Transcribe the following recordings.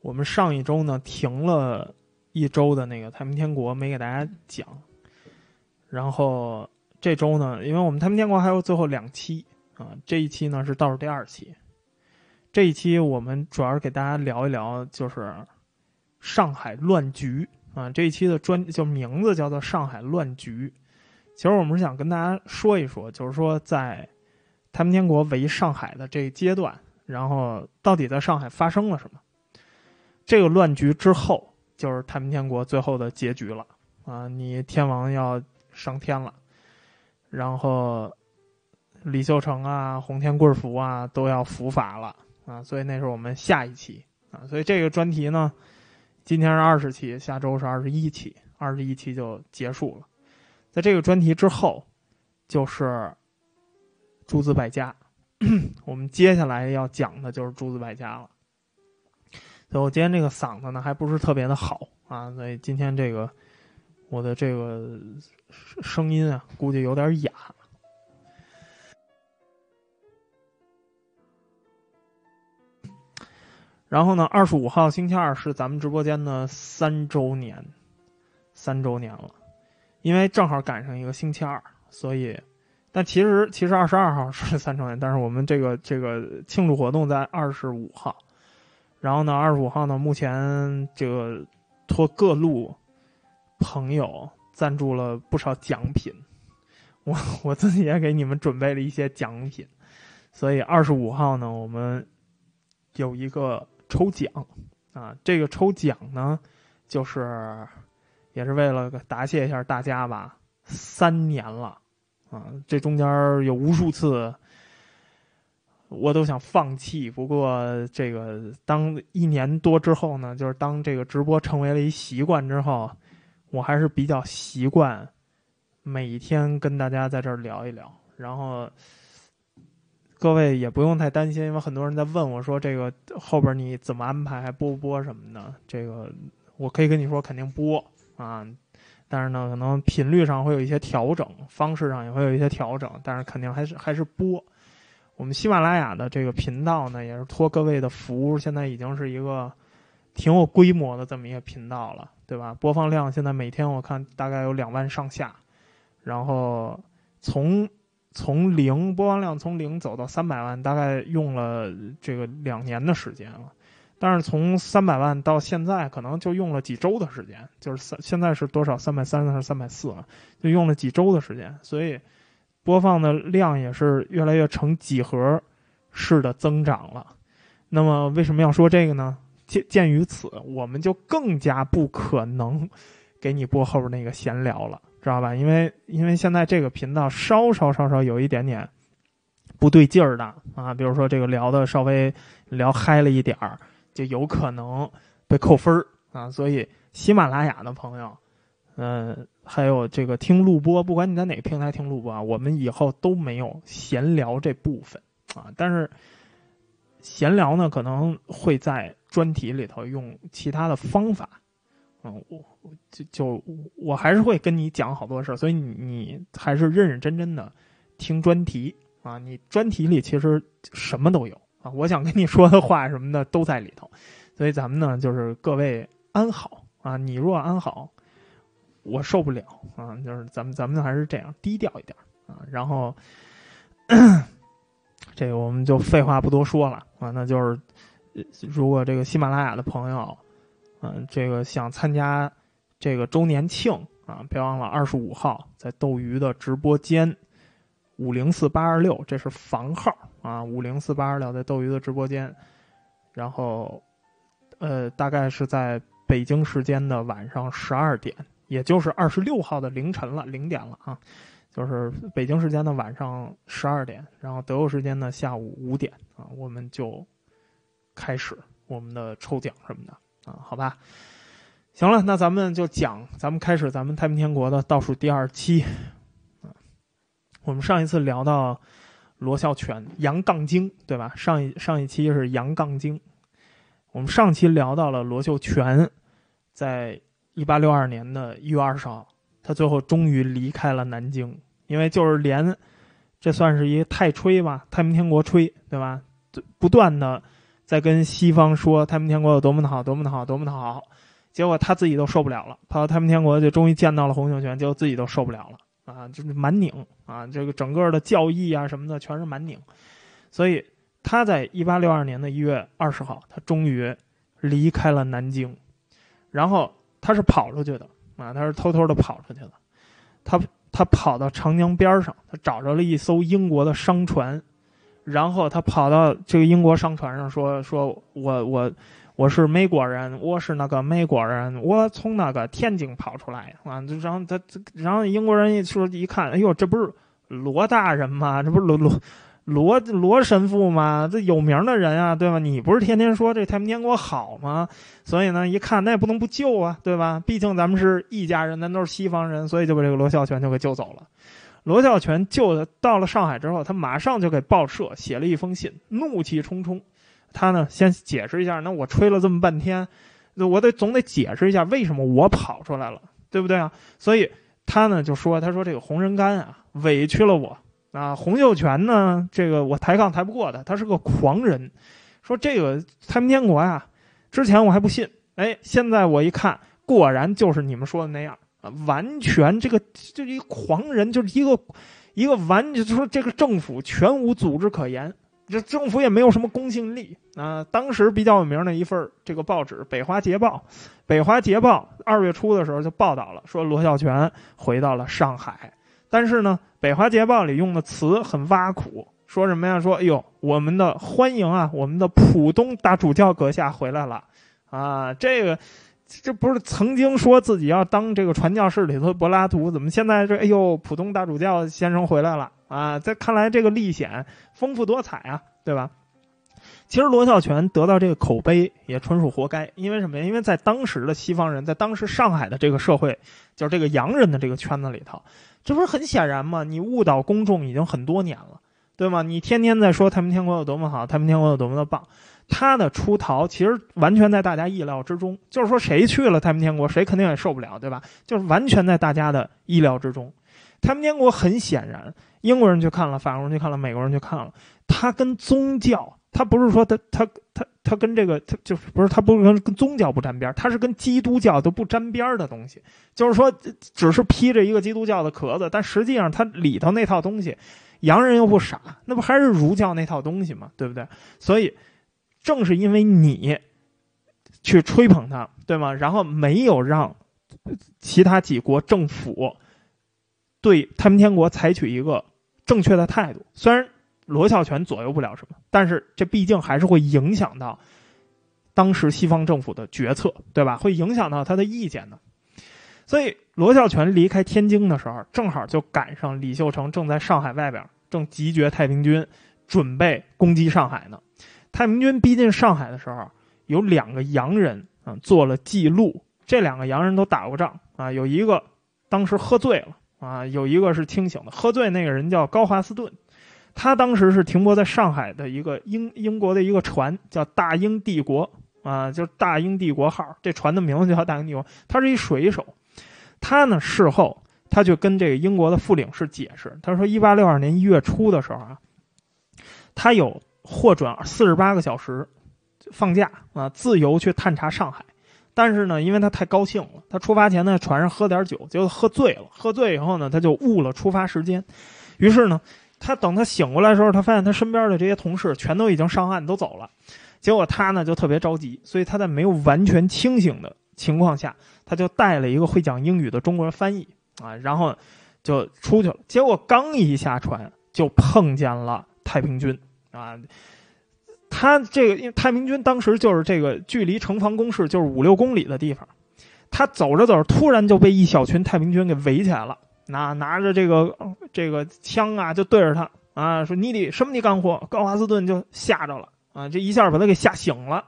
我们上一周呢停了一周的那个太平天国没给大家讲，然后这周呢，因为我们太平天国还有最后两期啊，这一期呢是倒数第二期，这一期我们主要是给大家聊一聊就是上海乱局啊，这一期的专就名字叫做上海乱局，其实我们是想跟大家说一说，就是说在太平天国围上海的这一阶段，然后到底在上海发生了什么。这个乱局之后，就是太平天国最后的结局了啊！你天王要上天了，然后李秀成啊、洪天贵福啊都要伏法了啊！所以那是我们下一期啊！所以这个专题呢，今天是二十期，下周是二十一期，二十一期就结束了。在这个专题之后，就是诸子百家，我们接下来要讲的就是诸子百家了。所以我今天这个嗓子呢，还不是特别的好啊，所以今天这个我的这个声音啊，估计有点哑。然后呢，二十五号星期二是咱们直播间的三周年，三周年了，因为正好赶上一个星期二，所以，但其实其实二十二号是三周年，但是我们这个这个庆祝活动在二十五号。然后呢，二十五号呢，目前这个托各路朋友赞助了不少奖品，我我自己也给你们准备了一些奖品，所以二十五号呢，我们有一个抽奖。啊，这个抽奖呢，就是也是为了答谢一下大家吧，三年了。啊，这中间有无数次。我都想放弃，不过这个当一年多之后呢，就是当这个直播成为了一习惯之后，我还是比较习惯每天跟大家在这儿聊一聊。然后各位也不用太担心，因为很多人在问我说这个后边你怎么安排，还播不播什么的？这个我可以跟你说，肯定播啊，但是呢，可能频率上会有一些调整，方式上也会有一些调整，但是肯定还是还是播。我们喜马拉雅的这个频道呢，也是托各位的福，现在已经是一个挺有规模的这么一个频道了，对吧？播放量现在每天我看大概有两万上下，然后从从零播放量从零走到三百万，大概用了这个两年的时间了。但是从三百万到现在，可能就用了几周的时间，就是三现在是多少？三百三还是三百四了？就用了几周的时间，所以。播放的量也是越来越呈几何式的增长了。那么为什么要说这个呢？鉴鉴于此，我们就更加不可能给你播后边那个闲聊了，知道吧？因为因为现在这个频道稍稍稍稍有一点点不对劲儿的啊，比如说这个聊的稍微聊嗨了一点儿，就有可能被扣分儿啊。所以喜马拉雅的朋友，嗯。还有这个听录播，不管你在哪个平台听录播啊，我们以后都没有闲聊这部分啊。但是闲聊呢，可能会在专题里头用其他的方法。嗯，我就就我还是会跟你讲好多事儿，所以你还是认认真真的听专题啊。你专题里其实什么都有啊，我想跟你说的话什么的都在里头。所以咱们呢，就是各位安好啊，你若安好。我受不了啊！就是咱们咱们还是这样低调一点啊。然后，这个我们就废话不多说了啊。那就是，如果这个喜马拉雅的朋友，嗯，这个想参加这个周年庆啊，别忘了二十五号在斗鱼的直播间五零四八二六，这是房号啊，五零四八二六在斗鱼的直播间。然后，呃，大概是在北京时间的晚上十二点。也就是二十六号的凌晨了，零点了啊，就是北京时间的晚上十二点，然后德国时间的下午五点啊，我们就开始我们的抽奖什么的啊，好吧？行了，那咱们就讲，咱们开始咱们太平天国的倒数第二期啊。我们上一次聊到罗孝全杨杠精，对吧？上一上一期是杨杠精，我们上期聊到了罗秀全在。一八六二年的一月二十号，他最后终于离开了南京，因为就是连，这算是一太吹吧，太平天国吹，对吧？不断的在跟西方说太平天国有多么的好，多么的好，多么的好。结果他自己都受不了了，跑到太平天国就终于见到了洪秀全，结果自己都受不了了啊，就是满拧啊，这个整个的教义啊什么的全是满拧，所以他在一八六二年的一月二十号，他终于离开了南京，然后他是跑出去的啊，他是偷偷的跑出去的，他他跑到长江边上，他找着了一艘英国的商船，然后他跑到这个英国商船上说说我我。我是美国人，我是那个美国人，我从那个天津跑出来啊。然后他，然后英国人一说一看，哎呦，这不是罗大人吗？这不是罗罗罗罗神父嘛？这有名的人啊，对吧？你不是天天说这太平天国好吗？所以呢，一看那也不能不救啊，对吧？毕竟咱们是一家人，咱都是西方人，所以就把这个罗孝全就给救走了。罗孝全救的到了上海之后，他马上就给报社写了一封信，怒气冲冲。他呢，先解释一下，那我吹了这么半天，我得总得解释一下为什么我跑出来了，对不对啊？所以他呢就说，他说这个洪仁干啊委屈了我啊，洪秀全呢这个我抬杠抬不过他，他是个狂人。说这个太平天国呀，之前我还不信，哎，现在我一看，果然就是你们说的那样啊，完全这个就是一狂人，就是一个一个完，就是说这个政府全无组织可言。这政府也没有什么公信力啊！当时比较有名的一份这个报纸《北华捷报》，《北华捷报》二月初的时候就报道了，说罗孝全回到了上海。但是呢，《北华捷报》里用的词很挖苦，说什么呀？说哎呦，我们的欢迎啊，我们的浦东大主教阁下回来了啊！这个这不是曾经说自己要当这个传教士里头柏拉图，怎么现在这哎呦，浦东大主教先生回来了？啊，在看来这个历险丰富多彩啊，对吧？其实罗孝全得到这个口碑也纯属活该，因为什么？因为在当时的西方人，在当时上海的这个社会，就是这个洋人的这个圈子里头，这不是很显然吗？你误导公众已经很多年了，对吗？你天天在说太平天国有多么好，太平天国有多么的棒，他的出逃其实完全在大家意料之中。就是说，谁去了太平天国，谁肯定也受不了，对吧？就是完全在大家的意料之中。太平天国很显然。英国人去看了，法国人去看了，美国人去看了。他跟宗教，他不是说他他他他跟这个他就是不是他不是跟跟宗教不沾边他是跟基督教都不沾边的东西。就是说，只是披着一个基督教的壳子，但实际上它里头那套东西，洋人又不傻，那不还是儒教那套东西吗？对不对？所以，正是因为你去吹捧他，对吗？然后没有让其他几国政府对太平天国采取一个。正确的态度，虽然罗孝全左右不了什么，但是这毕竟还是会影响到当时西方政府的决策，对吧？会影响到他的意见的。所以罗孝全离开天津的时候，正好就赶上李秀成正在上海外边正集结太平军，准备攻击上海呢。太平军逼近上海的时候，有两个洋人啊做了记录，这两个洋人都打过仗啊，有一个当时喝醉了。啊，有一个是清醒的，喝醉那个人叫高华斯顿，他当时是停泊在上海的一个英英国的一个船，叫大英帝国啊，就是大英帝国号，这船的名字叫大英帝国。他是一水手，他呢事后他就跟这个英国的副领事解释，他说，一八六二年一月初的时候啊，他有获准四十八个小时放假啊，自由去探查上海。但是呢，因为他太高兴了，他出发前呢船上喝点酒，结果喝醉了。喝醉以后呢，他就误了出发时间。于是呢，他等他醒过来的时候，他发现他身边的这些同事全都已经上岸都走了。结果他呢就特别着急，所以他在没有完全清醒的情况下，他就带了一个会讲英语的中国人翻译啊，然后就出去了。结果刚一下船，就碰见了太平军啊。他这个，因为太平军当时就是这个距离城防工事就是五六公里的地方，他走着走着，突然就被一小群太平军给围起来了，拿拿着这个这个枪啊，就对着他啊，说你得什么你干活？高华斯顿就吓着了啊，这一下把他给吓醒了。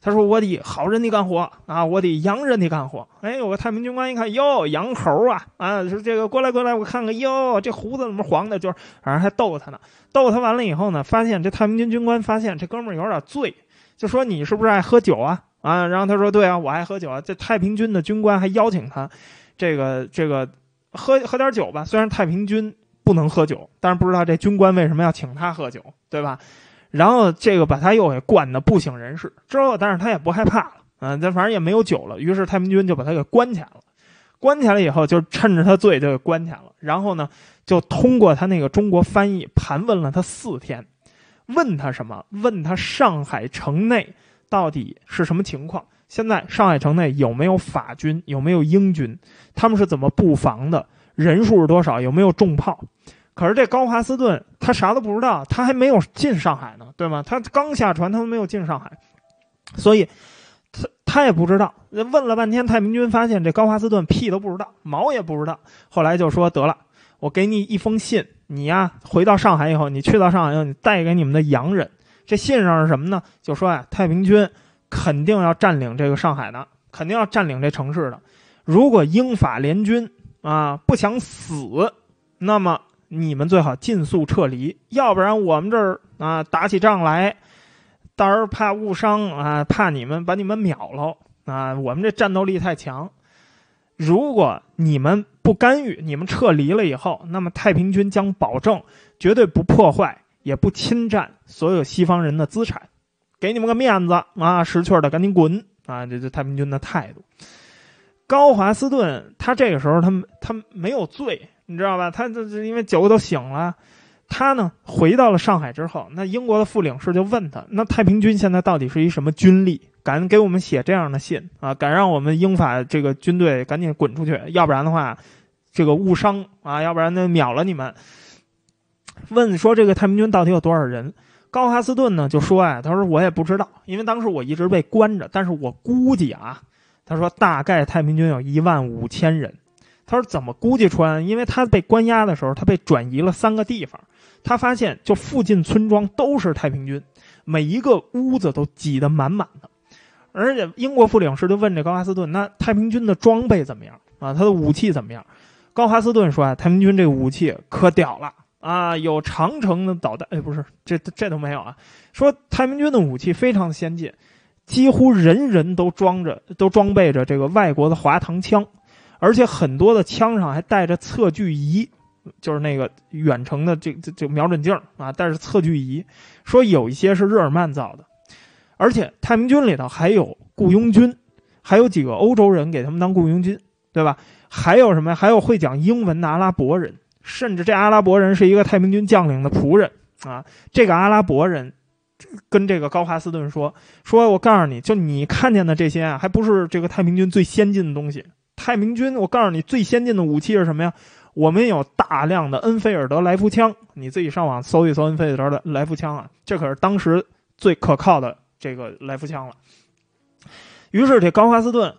他说：“我得好人的干活啊，我得洋人的干活。”哎，有个太平军官一看，哟，洋猴啊，啊，说这个过来过来，我看看，哟，这胡子怎么黄的？就是反正还逗他呢，逗他完了以后呢，发现这太平军军官发现这哥们儿有点醉，就说你是不是爱喝酒啊？啊，然后他说对啊，我爱喝酒啊。这太平军的军官还邀请他，这个这个喝喝点酒吧。虽然太平军不能喝酒，但是不知道这军官为什么要请他喝酒，对吧？然后这个把他又给灌的不省人事。之后，但是他也不害怕了，嗯，但反正也没有酒了。于是太平军就把他给关起来了。关起来以后，就趁着他醉就给关起来了。然后呢，就通过他那个中国翻译盘问了他四天，问他什么？问他上海城内到底是什么情况？现在上海城内有没有法军？有没有英军？他们是怎么布防的？人数是多少？有没有重炮？可是这高华斯顿他啥都不知道，他还没有进上海呢，对吗？他刚下船，他都没有进上海，所以他他也不知道。问了半天，太平军发现这高华斯顿屁都不知道，毛也不知道。后来就说得了，我给你一封信，你呀回到上海以后，你去到上海以后，你带给你们的洋人。这信上是什么呢？就说呀，太平军肯定要占领这个上海的，肯定要占领这城市的。如果英法联军啊不想死，那么。你们最好尽速撤离，要不然我们这儿啊打起仗来，到时候怕误伤啊，怕你们把你们秒了啊。我们这战斗力太强，如果你们不干预，你们撤离了以后，那么太平军将保证绝对不破坏，也不侵占所有西方人的资产，给你们个面子啊，识趣的赶紧滚啊！这这太平军的态度。高华斯顿他这个时候他他没有醉。你知道吧？他这这因为酒都醒了，他呢回到了上海之后，那英国的副领事就问他：那太平军现在到底是一什么军力？敢给我们写这样的信啊？敢让我们英法这个军队赶紧滚出去？要不然的话，这个误伤啊，要不然呢秒了你们。问说这个太平军到底有多少人？高哈斯顿呢就说呀，他说我也不知道，因为当时我一直被关着，但是我估计啊，他说大概太平军有一万五千人。他说：“怎么估计出来？因为他被关押的时候，他被转移了三个地方。他发现，就附近村庄都是太平军，每一个屋子都挤得满满的。而且英国副领事就问这高哈斯顿：‘那太平军的装备怎么样啊？他的武器怎么样？’高哈斯顿说：‘啊，太平军这武器可屌了啊！有长城的导弹，哎，不是，这这都没有啊。说太平军的武器非常先进，几乎人人都装着，都装备着这个外国的滑膛枪。’而且很多的枪上还带着测距仪，就是那个远程的这这这瞄准镜啊，带着测距仪。说有一些是日耳曼造的，而且太平军里头还有雇佣军，还有几个欧洲人给他们当雇佣军，对吧？还有什么？还有会讲英文的阿拉伯人，甚至这阿拉伯人是一个太平军将领的仆人啊。这个阿拉伯人跟这个高华斯顿说：“说我告诉你就你看见的这些啊，还不是这个太平军最先进的东西。”太平军，我告诉你，最先进的武器是什么呀？我们有大量的恩菲尔德来福枪，你自己上网搜一搜恩菲尔德的来福枪啊，这可是当时最可靠的这个来福枪了。于是这高华斯顿，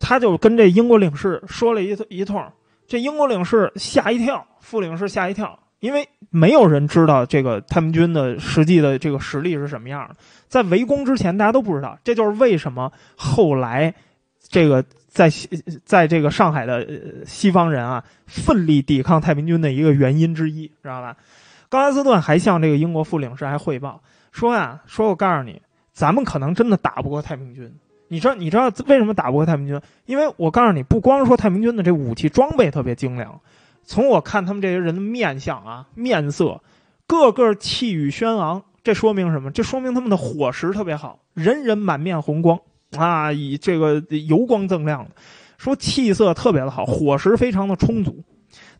他就跟这英国领事说了一一通，这英国领事吓一跳，副领事吓一跳，因为没有人知道这个太平军的实际的这个实力是什么样的，在围攻之前大家都不知道，这就是为什么后来这个。在在这个上海的西方人啊，奋力抵抗太平军的一个原因之一，知道吧？高拉斯顿还向这个英国副领事还汇报说呀，说我告诉你，咱们可能真的打不过太平军。你知道你知道为什么打不过太平军？因为我告诉你，不光说太平军的这武器装备特别精良，从我看他们这些人的面相啊、面色，个个气宇轩昂，这说明什么？这说明他们的伙食特别好，人人满面红光。啊，以这个油光锃亮的，说气色特别的好，伙食非常的充足，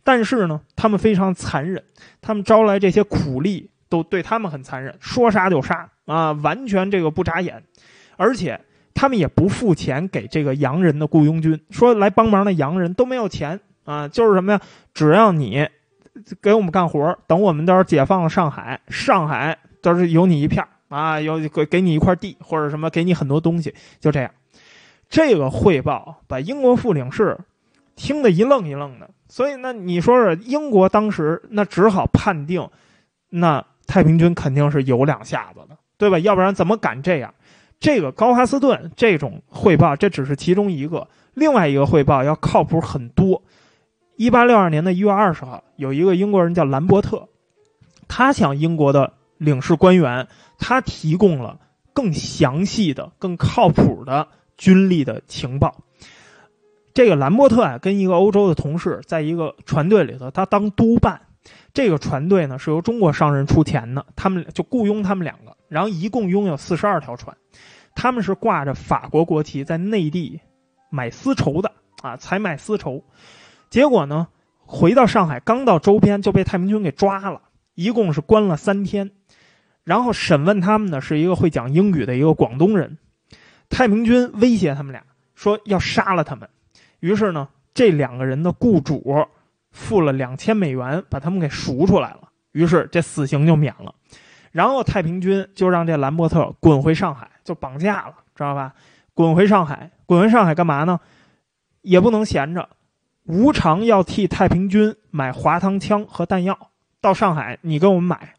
但是呢，他们非常残忍，他们招来这些苦力都对他们很残忍，说杀就杀啊，完全这个不眨眼，而且他们也不付钱给这个洋人的雇佣军，说来帮忙的洋人都没有钱啊，就是什么呀，只要你给我们干活，等我们到时候解放了上海，上海都是有你一片啊，有给给你一块地或者什么，给你很多东西，就这样。这个汇报把英国副领事听得一愣一愣的。所以那你说说，英国当时那只好判定，那太平军肯定是有两下子的，对吧？要不然怎么敢这样？这个高哈斯顿这种汇报，这只是其中一个，另外一个汇报要靠谱很多。一八六二年的一月二十号，有一个英国人叫兰伯特，他向英国的领事官员。他提供了更详细的、更靠谱的军力的情报。这个兰伯特啊，跟一个欧洲的同事在一个船队里头，他当督办。这个船队呢是由中国商人出钱的，他们就雇佣他们两个，然后一共拥有四十二条船，他们是挂着法国国旗在内地买丝绸的啊，采买丝绸。结果呢，回到上海，刚到周边就被太平军给抓了，一共是关了三天。然后审问他们的是一个会讲英语的一个广东人，太平军威胁他们俩说要杀了他们。于是呢，这两个人的雇主付了两千美元把他们给赎出来了，于是这死刑就免了。然后太平军就让这兰伯特滚回上海，就绑架了，知道吧？滚回上海，滚回上海干嘛呢？也不能闲着，无偿要替太平军买滑膛枪和弹药。到上海，你跟我们买。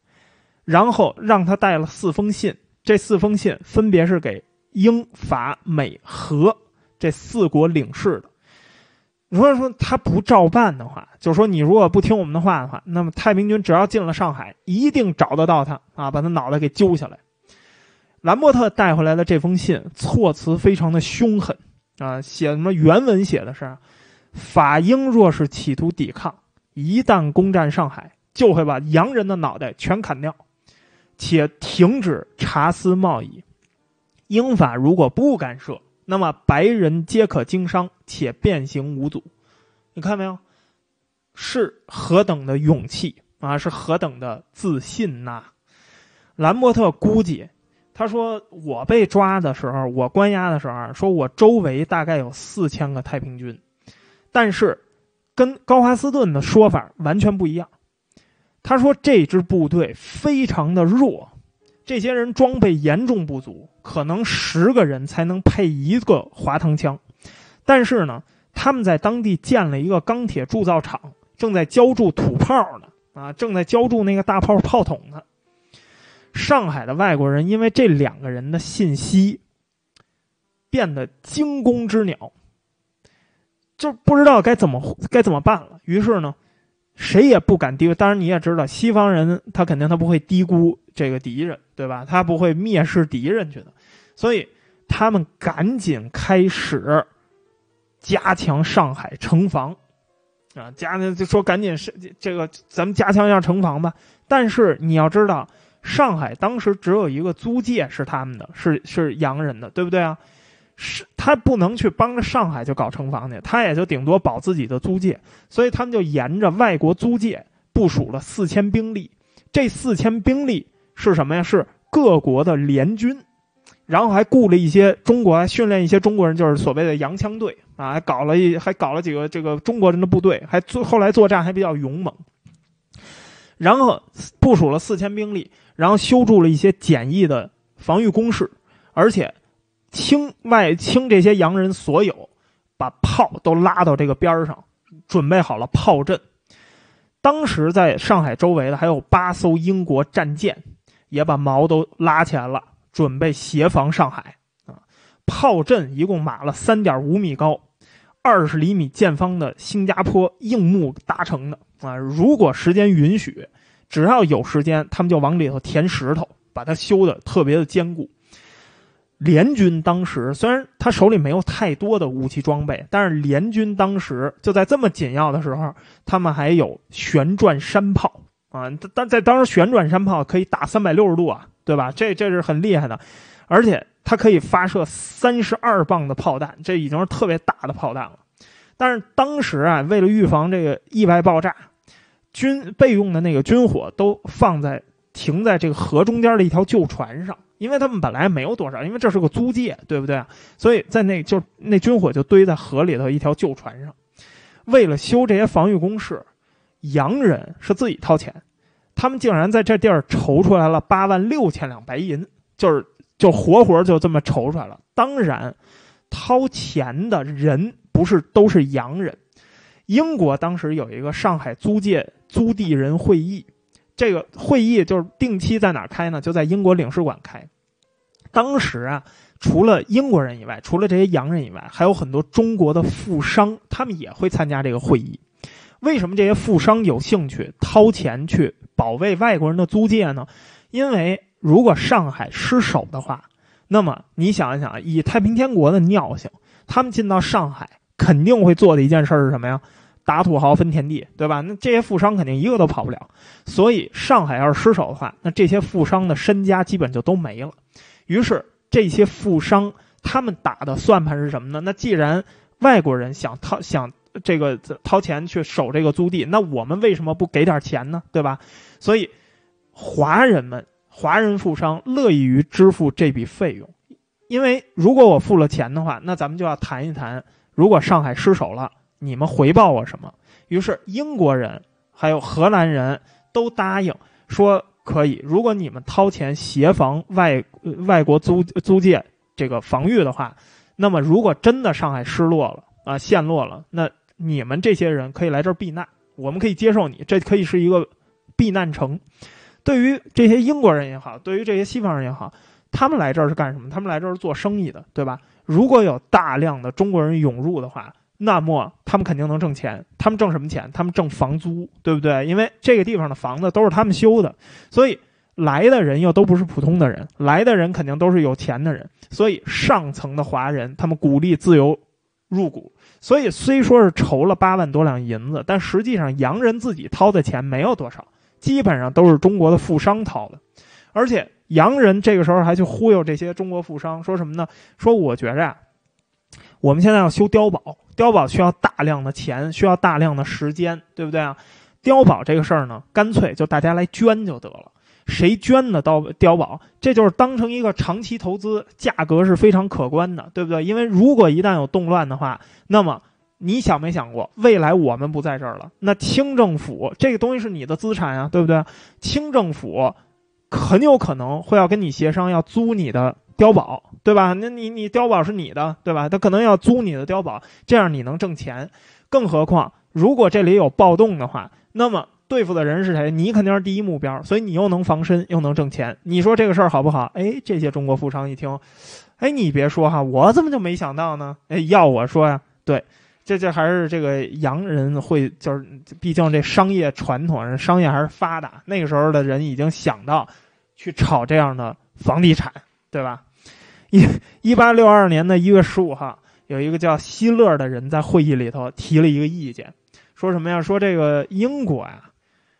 然后让他带了四封信，这四封信分别是给英法美荷这四国领事的。如果说他不照办的话，就说你如果不听我们的话的话，那么太平军只要进了上海，一定找得到他啊，把他脑袋给揪下来。兰伯特带回来的这封信措辞非常的凶狠啊，写什么原文写的是：法英若是企图抵抗，一旦攻占上海，就会把洋人的脑袋全砍掉。且停止茶丝贸易，英法如果不干涉，那么白人皆可经商，且变形无阻。你看没有？是何等的勇气啊！是何等的自信呐！兰伯特估计，他说我被抓的时候，我关押的时候，说我周围大概有四千个太平军，但是跟高华斯顿的说法完全不一样。他说：“这支部队非常的弱，这些人装备严重不足，可能十个人才能配一个滑膛枪。但是呢，他们在当地建了一个钢铁铸造厂，正在浇铸土炮呢，啊，正在浇铸那个大炮炮筒呢。上海的外国人因为这两个人的信息，变得惊弓之鸟，就不知道该怎么该怎么办了。于是呢。”谁也不敢低估，当然你也知道，西方人他肯定他不会低估这个敌人，对吧？他不会蔑视敌人去的，所以他们赶紧开始加强上海城防，啊，加就说赶紧是这个咱们加强一下城防吧。但是你要知道，上海当时只有一个租界是他们的，是是洋人的，对不对啊？是他不能去帮着上海就搞城防去，他也就顶多保自己的租界，所以他们就沿着外国租界部署了四千兵力。这四千兵力是什么呀？是各国的联军，然后还雇了一些中国，训练一些中国人，就是所谓的洋枪队啊，还搞了一还搞了几个这个中国人的部队，还做后来作战还比较勇猛。然后部署了四千兵力，然后修筑了一些简易的防御工事，而且。清外清这些洋人所有，把炮都拉到这个边上，准备好了炮阵。当时在上海周围的还有八艘英国战舰，也把锚都拉起来了，准备协防上海。啊，炮阵一共码了三点五米高、二十厘米见方的新加坡硬木搭成的。啊，如果时间允许，只要有时间，他们就往里头填石头，把它修的特别的坚固。联军当时虽然他手里没有太多的武器装备，但是联军当时就在这么紧要的时候，他们还有旋转山炮啊！但在当时旋转山炮可以打三百六十度啊，对吧？这这是很厉害的，而且它可以发射三十二磅的炮弹，这已经是特别大的炮弹了。但是当时啊，为了预防这个意外爆炸，军备用的那个军火都放在停在这个河中间的一条旧船上。因为他们本来没有多少，因为这是个租界，对不对？所以在那就那军火就堆在河里头一条旧船上。为了修这些防御工事，洋人是自己掏钱，他们竟然在这地儿筹出来了八万六千两白银，就是就活活就这么筹出来了。当然，掏钱的人不是都是洋人。英国当时有一个上海租界租地人会议。这个会议就是定期在哪开呢？就在英国领事馆开。当时啊，除了英国人以外，除了这些洋人以外，还有很多中国的富商，他们也会参加这个会议。为什么这些富商有兴趣掏钱去保卫外国人的租界呢？因为如果上海失守的话，那么你想一想，以太平天国的尿性，他们进到上海肯定会做的一件事是什么呀？打土豪分田地，对吧？那这些富商肯定一个都跑不了。所以上海要是失守的话，那这些富商的身家基本就都没了。于是这些富商他们打的算盘是什么呢？那既然外国人想套想这个掏钱去守这个租地，那我们为什么不给点钱呢？对吧？所以华人们。华人富商乐意于支付这笔费用，因为如果我付了钱的话，那咱们就要谈一谈，如果上海失守了，你们回报我什么？于是英国人还有荷兰人都答应说可以，如果你们掏钱协防外外国租租界这个防御的话，那么如果真的上海失落了啊陷落了，那你们这些人可以来这儿避难，我们可以接受你，这可以是一个避难城。对于这些英国人也好，对于这些西方人也好，他们来这儿是干什么？他们来这儿是做生意的，对吧？如果有大量的中国人涌入的话，那么他们肯定能挣钱。他们挣什么钱？他们挣房租，对不对？因为这个地方的房子都是他们修的，所以来的人又都不是普通的人，来的人肯定都是有钱的人。所以上层的华人他们鼓励自由入股，所以虽说是筹了八万多两银子，但实际上洋人自己掏的钱没有多少。基本上都是中国的富商掏的，而且洋人这个时候还去忽悠这些中国富商，说什么呢？说我觉着呀，我们现在要修碉堡，碉堡需要大量的钱，需要大量的时间，对不对啊？碉堡这个事儿呢，干脆就大家来捐就得了，谁捐的碉碉堡，这就是当成一个长期投资，价格是非常可观的，对不对？因为如果一旦有动乱的话，那么。你想没想过，未来我们不在这儿了，那清政府这个东西是你的资产呀，对不对？清政府很有可能会要跟你协商，要租你的碉堡，对吧？那你你碉堡是你的，对吧？他可能要租你的碉堡，这样你能挣钱。更何况，如果这里有暴动的话，那么对付的人是谁？你肯定是第一目标，所以你又能防身，又能挣钱。你说这个事儿好不好？哎，这些中国富商一听，哎，你别说哈，我怎么就没想到呢？哎，要我说呀，对。这这还是这个洋人会，就是毕竟这商业传统，商业还是发达。那个时候的人已经想到去炒这样的房地产，对吧？一一八六二年的一月十五号，有一个叫希勒的人在会议里头提了一个意见，说什么呀？说这个英国呀，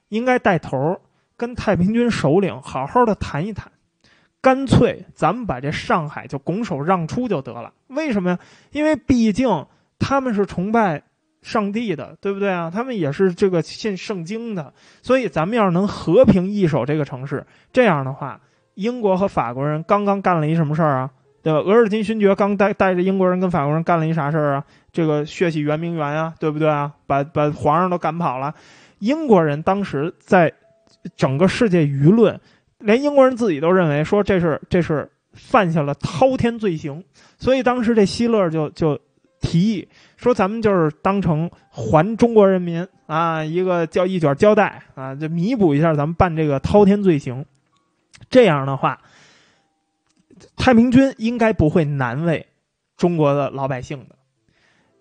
应该带头跟太平军首领好好的谈一谈，干脆咱们把这上海就拱手让出就得了。为什么呀？因为毕竟。他们是崇拜上帝的，对不对啊？他们也是这个信圣经的，所以咱们要是能和平易手这个城市，这样的话，英国和法国人刚刚干了一什么事儿啊？对吧？额尔金勋爵刚带带着英国人跟法国人干了一啥事儿啊？这个血洗圆明园啊，对不对啊？把把皇上都赶跑了。英国人当时在整个世界舆论，连英国人自己都认为说这是这是犯下了滔天罪行，所以当时这希勒就就。提议说：“咱们就是当成还中国人民啊一个叫一卷胶带啊，就弥补一下咱们办这个滔天罪行。这样的话，太平军应该不会难为中国的老百姓的。”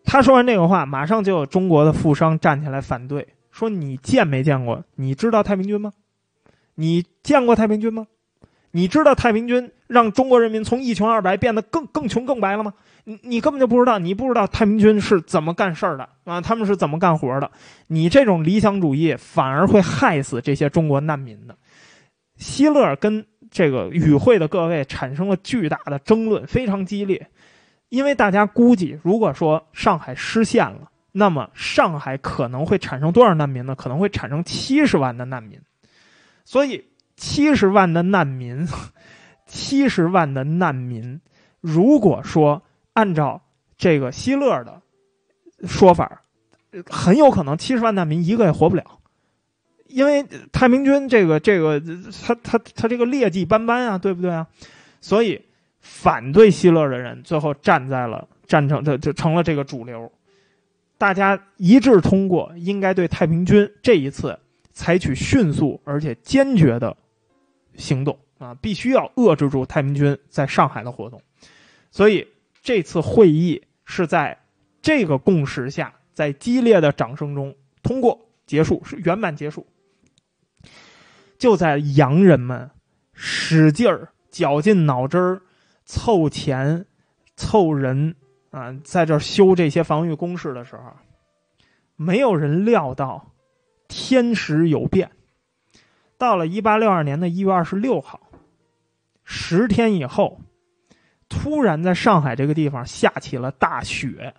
他说完这个话，马上就有中国的富商站起来反对，说：“你见没见过？你知道太平军吗？你见过太平军吗？你知道太平军让中国人民从一穷二白变得更更穷更白了吗？”你你根本就不知道，你不知道太平军是怎么干事儿的啊？他们是怎么干活的？你这种理想主义反而会害死这些中国难民的。希勒跟这个与会的各位产生了巨大的争论，非常激烈，因为大家估计，如果说上海失陷了，那么上海可能会产生多少难民呢？可能会产生七十万的难民。所以，七十万的难民，七十万的难民，如果说。按照这个希勒的说法，很有可能七十万难民一个也活不了，因为太平军这个这个他他他这个劣迹斑斑啊，对不对啊？所以反对希勒的人最后站在了战成就就成了这个主流，大家一致通过应该对太平军这一次采取迅速而且坚决的行动啊，必须要遏制住太平军在上海的活动，所以。这次会议是在这个共识下，在激烈的掌声中通过结束，是圆满结束。就在洋人们使劲儿、绞尽脑汁儿凑钱、凑人啊，在这修这些防御工事的时候，没有人料到天时有变。到了一八六二年的一月二十六号，十天以后，突然在上海这个地方下起了大雪。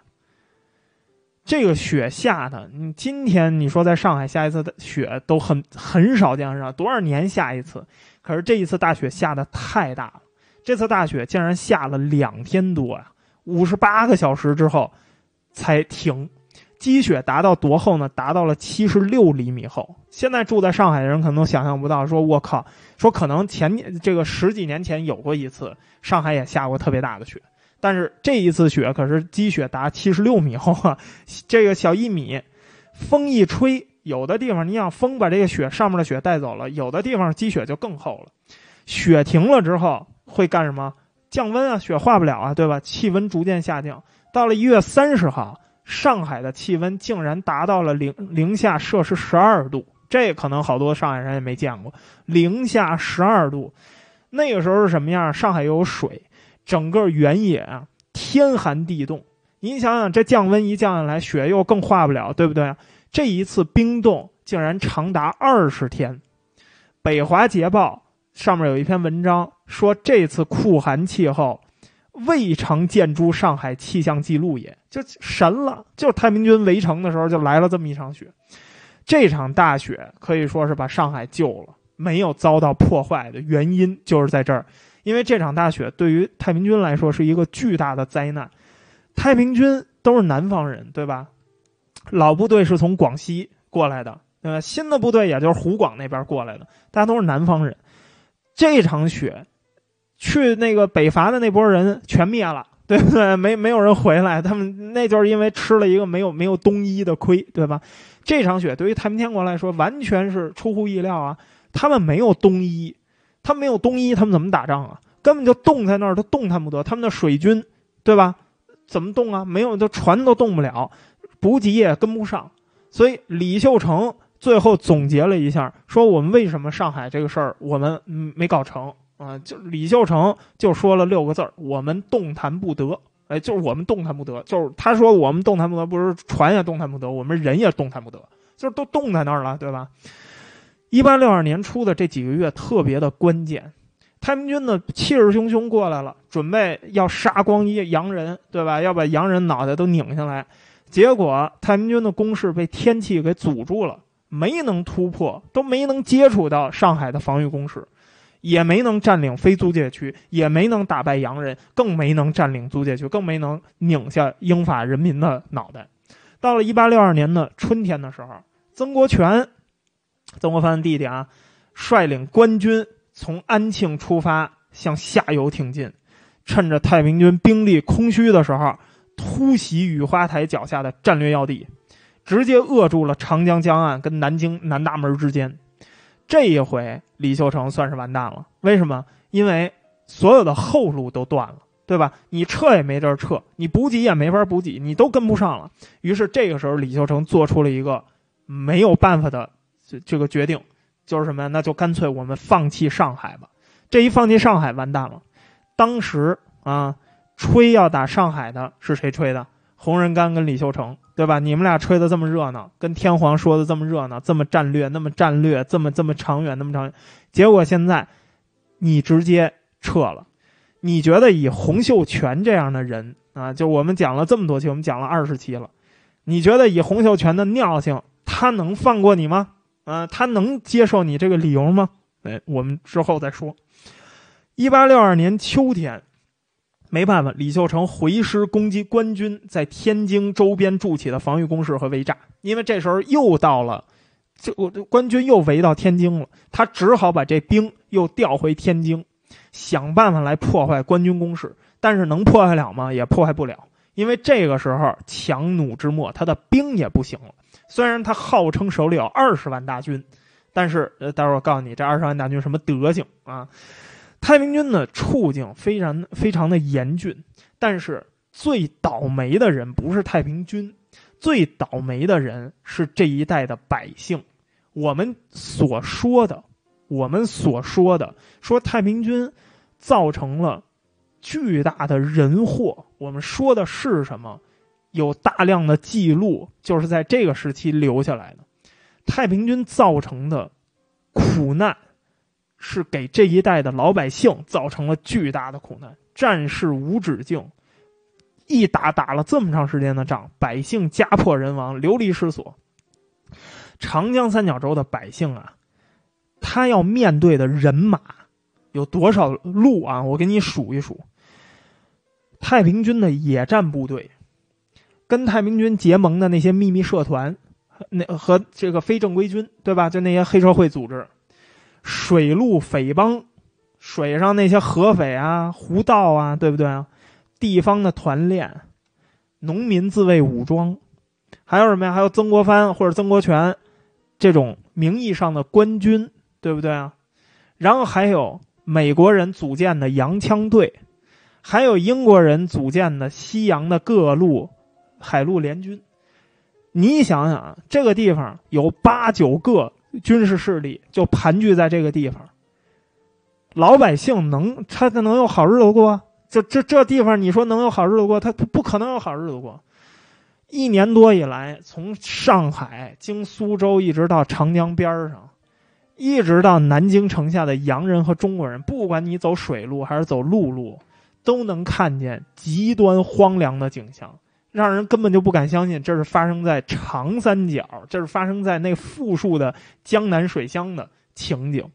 这个雪下的，你今天你说在上海下一次的雪都很很少见，是吧？多少年下一次？可是这一次大雪下的太大了，这次大雪竟然下了两天多呀，五十八个小时之后才停。积雪达到多厚呢？达到了七十六厘米厚。现在住在上海的人可能想象不到，说我靠，说可能前这个十几年前有过一次，上海也下过特别大的雪。但是这一次雪可是积雪达七十六米厚啊，这个小一米，风一吹，有的地方你想风把这个雪上面的雪带走了，有的地方积雪就更厚了。雪停了之后会干什么？降温啊，雪化不了啊，对吧？气温逐渐下降。到了一月三十号，上海的气温竟然达到了零零下摄氏十二度，这可能好多上海人也没见过，零下十二度。那个时候是什么样？上海又有水。整个原野啊，天寒地冻。您想想，这降温一降下来，雪又更化不了，对不对？这一次冰冻竟然长达二十天。北华捷报上面有一篇文章说，这次酷寒气候未尝见诸上海气象记录，也就神了。就是太平军围城的时候，就来了这么一场雪。这场大雪可以说是把上海救了，没有遭到破坏的原因就是在这儿。因为这场大雪对于太平军来说是一个巨大的灾难，太平军都是南方人，对吧？老部队是从广西过来的，呃，新的部队也就是湖广那边过来的，大家都是南方人。这场雪，去那个北伐的那波人全灭了，对不对？没没有人回来，他们那就是因为吃了一个没有没有冬衣的亏，对吧？这场雪对于太平天国来说完全是出乎意料啊，他们没有冬衣。他们没有冬衣，他们怎么打仗啊？根本就冻在那儿，都动弹不得。他们的水军，对吧？怎么动啊？没有，这船都动不了，补给也跟不上。所以李秀成最后总结了一下，说我们为什么上海这个事儿我们没搞成啊？就李秀成就说了六个字儿：我们动弹不得。哎，就是我们动弹不得，就是他说我们动弹不得，不是船也动弹不得，我们人也动弹不得，就是都冻在那儿了，对吧？一八六二年初的这几个月特别的关键，太平军呢气势汹汹过来了，准备要杀光一洋人，对吧？要把洋人脑袋都拧下来。结果太平军的攻势被天气给阻住了，没能突破，都没能接触到上海的防御工事，也没能占领非租界区，也没能打败洋人，更没能占领租界区，更没能拧下英法人民的脑袋。到了一八六二年的春天的时候，曾国荃。曾国藩的弟弟啊，率领官军从安庆出发，向下游挺进，趁着太平军兵力空虚的时候，突袭雨花台脚下的战略要地，直接扼住了长江江岸跟南京南大门之间。这一回，李秀成算是完蛋了。为什么？因为所有的后路都断了，对吧？你撤也没地儿撤，你补给也没法补给，你都跟不上了。于是这个时候，李秀成做出了一个没有办法的。这这个决定就是什么呀？那就干脆我们放弃上海吧。这一放弃上海，完蛋了。当时啊，吹要打上海的是谁吹的？洪仁玕跟李秀成，对吧？你们俩吹的这么热闹，跟天皇说的这么热闹，这么战略，那么战略，这么这么长远，那么长远。结果现在你直接撤了。你觉得以洪秀全这样的人啊，就我们讲了这么多期，我们讲了二十期了，你觉得以洪秀全的尿性，他能放过你吗？呃，他能接受你这个理由吗？哎，我们之后再说。一八六二年秋天，没办法，李秀成回师攻击官军在天津周边筑起的防御工事和围栅，因为这时候又到了，就官军又围到天津了，他只好把这兵又调回天津，想办法来破坏官军攻势。但是能破坏了吗？也破坏不了，因为这个时候强弩之末，他的兵也不行了。虽然他号称手里有二十万大军，但是呃，待会儿我告诉你这二十万大军什么德行啊？太平军的处境非常非常的严峻，但是最倒霉的人不是太平军，最倒霉的人是这一代的百姓。我们所说的，我们所说的，说太平军造成了巨大的人祸，我们说的是什么？有大量的记录，就是在这个时期留下来的。太平军造成的苦难，是给这一代的老百姓造成了巨大的苦难。战事无止境，一打打了这么长时间的仗，百姓家破人亡，流离失所。长江三角洲的百姓啊，他要面对的人马有多少路啊？我给你数一数。太平军的野战部队，跟太平军结盟的那些秘密社团，那和这个非正规军，对吧？就那些黑社会组织，水陆匪帮，水上那些河匪啊、胡道啊，对不对啊？地方的团练，农民自卫武装，还有什么呀？还有曾国藩或者曾国荃。这种名义上的官军，对不对啊？然后还有美国人组建的洋枪队，还有英国人组建的西洋的各路海陆联军。你想想，这个地方有八九个军事势力就盘踞在这个地方，老百姓能他他能有好日子过？这这这地方，你说能有好日子过？他他不可能有好日子过。一年多以来，从上海经苏州一直到长江边上，一直到南京城下的洋人和中国人，不管你走水路还是走陆路，都能看见极端荒凉的景象，让人根本就不敢相信这是发生在长三角，这是发生在那富庶的江南水乡的情景。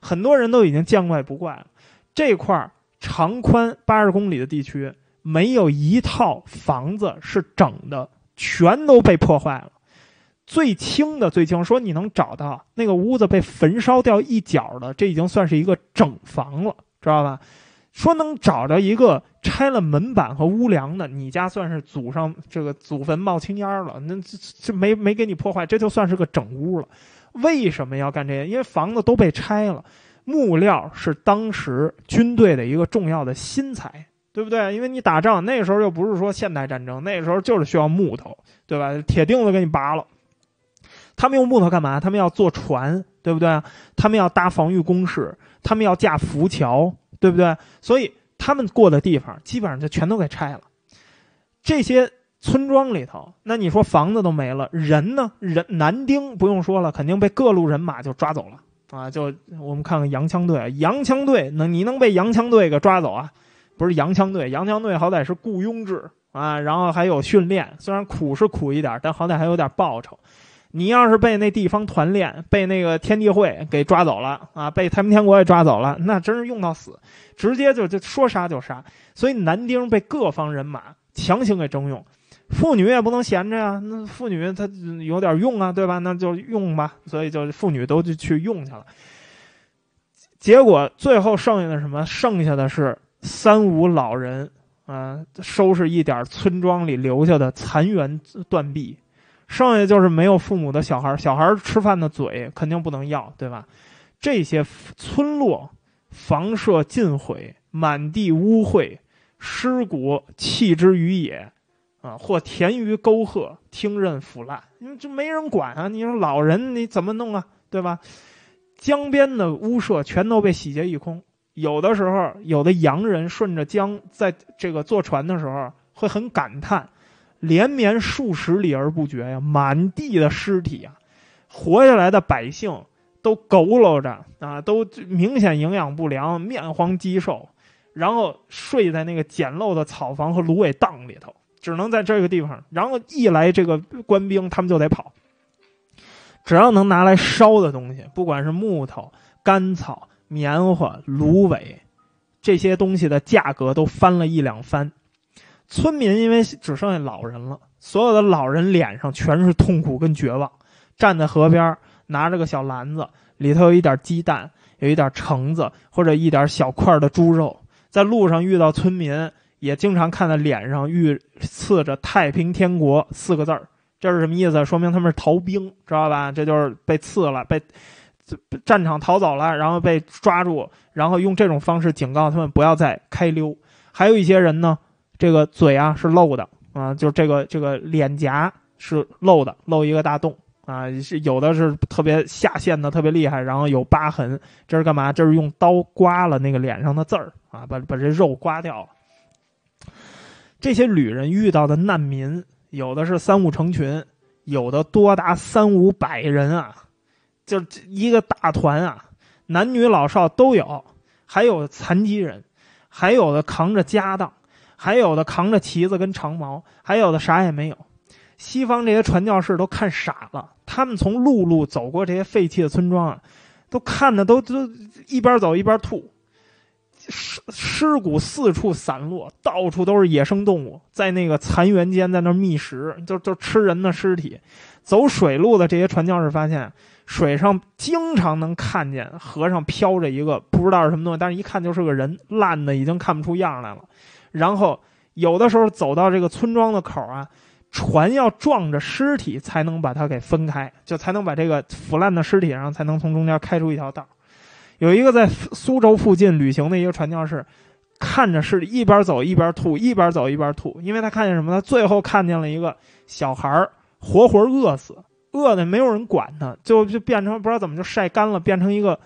很多人都已经见怪不怪了。这块长宽八十公里的地区，没有一套房子是整的。全都被破坏了，最轻的最轻，说你能找到那个屋子被焚烧掉一角的，这已经算是一个整房了，知道吧？说能找着一个拆了门板和屋梁的，你家算是祖上这个祖坟冒青烟了，那这这没没给你破坏，这就算是个整屋了。为什么要干这些？因为房子都被拆了，木料是当时军队的一个重要的新材。对不对？因为你打仗那时候又不是说现代战争，那时候就是需要木头，对吧？铁钉子给你拔了。他们用木头干嘛？他们要坐船，对不对？他们要搭防御工事，他们要架浮桥，对不对？所以他们过的地方基本上就全都给拆了。这些村庄里头，那你说房子都没了，人呢？人男丁不用说了，肯定被各路人马就抓走了啊！就我们看看洋枪队，洋枪队能你能被洋枪队给抓走啊？不是洋枪队，洋枪队好歹是雇佣制啊，然后还有训练，虽然苦是苦一点，但好歹还有点报酬。你要是被那地方团练，被那个天地会给抓走了啊，被太平天国也抓走了，那真是用到死，直接就就说杀就杀。所以男丁被各方人马强行给征用，妇女也不能闲着呀，那妇女她有点用啊，对吧？那就用吧，所以就妇女都就去用去了。结果最后剩下的什么？剩下的是。三五老人啊，收拾一点村庄里留下的残垣断壁，剩下就是没有父母的小孩小孩吃饭的嘴肯定不能要，对吧？这些村落房舍尽毁，满地污秽，尸骨弃之于野，啊，或填于沟壑，听任腐烂，因为这没人管啊！你说老人你怎么弄啊？对吧？江边的屋舍全都被洗劫一空。有的时候，有的洋人顺着江，在这个坐船的时候，会很感叹：连绵数十里而不绝呀，满地的尸体啊，活下来的百姓都佝偻着啊，都明显营养不良，面黄肌瘦，然后睡在那个简陋的草房和芦苇荡里头，只能在这个地方。然后一来这个官兵，他们就得跑。只要能拿来烧的东西，不管是木头、干草。棉花、芦苇，这些东西的价格都翻了一两番。村民因为只剩下老人了，所有的老人脸上全是痛苦跟绝望，站在河边，拿着个小篮子，里头有一点鸡蛋，有一点橙子，或者一点小块的猪肉。在路上遇到村民，也经常看到脸上遇刺着“太平天国”四个字儿，这是什么意思？说明他们是逃兵，知道吧？这就是被刺了，被。战场逃走了，然后被抓住，然后用这种方式警告他们不要再开溜。还有一些人呢，这个嘴啊是漏的啊，就这个这个脸颊是漏的，漏一个大洞啊，是有的是特别下陷的特别厉害，然后有疤痕，这是干嘛？这是用刀刮了那个脸上的字儿啊，把把这肉刮掉了。这些旅人遇到的难民有的是三五成群，有的多达三五百人啊，就一个大团啊，男女老少都有，还有残疾人，还有的扛着家当，还有的扛着旗子跟长矛，还有的啥也没有。西方这些传教士都看傻了，他们从陆路走过这些废弃的村庄啊，都看的都都一边走一边吐。尸尸骨四处散落，到处都是野生动物，在那个残垣间，在那觅食，就就吃人的尸体。走水路的这些传教士发现，水上经常能看见河上漂着一个不知道是什么东西，但是一看就是个人，烂的已经看不出样来了。然后有的时候走到这个村庄的口啊，船要撞着尸体才能把它给分开，就才能把这个腐烂的尸体上才能从中间开出一条道。有一个在苏州附近旅行的一个传教士，看着是一边走一边吐，一边走一边吐，因为他看见什么？他最后看见了一个小孩活活饿死，饿的没有人管他，就就变成不知道怎么就晒干了，变成一个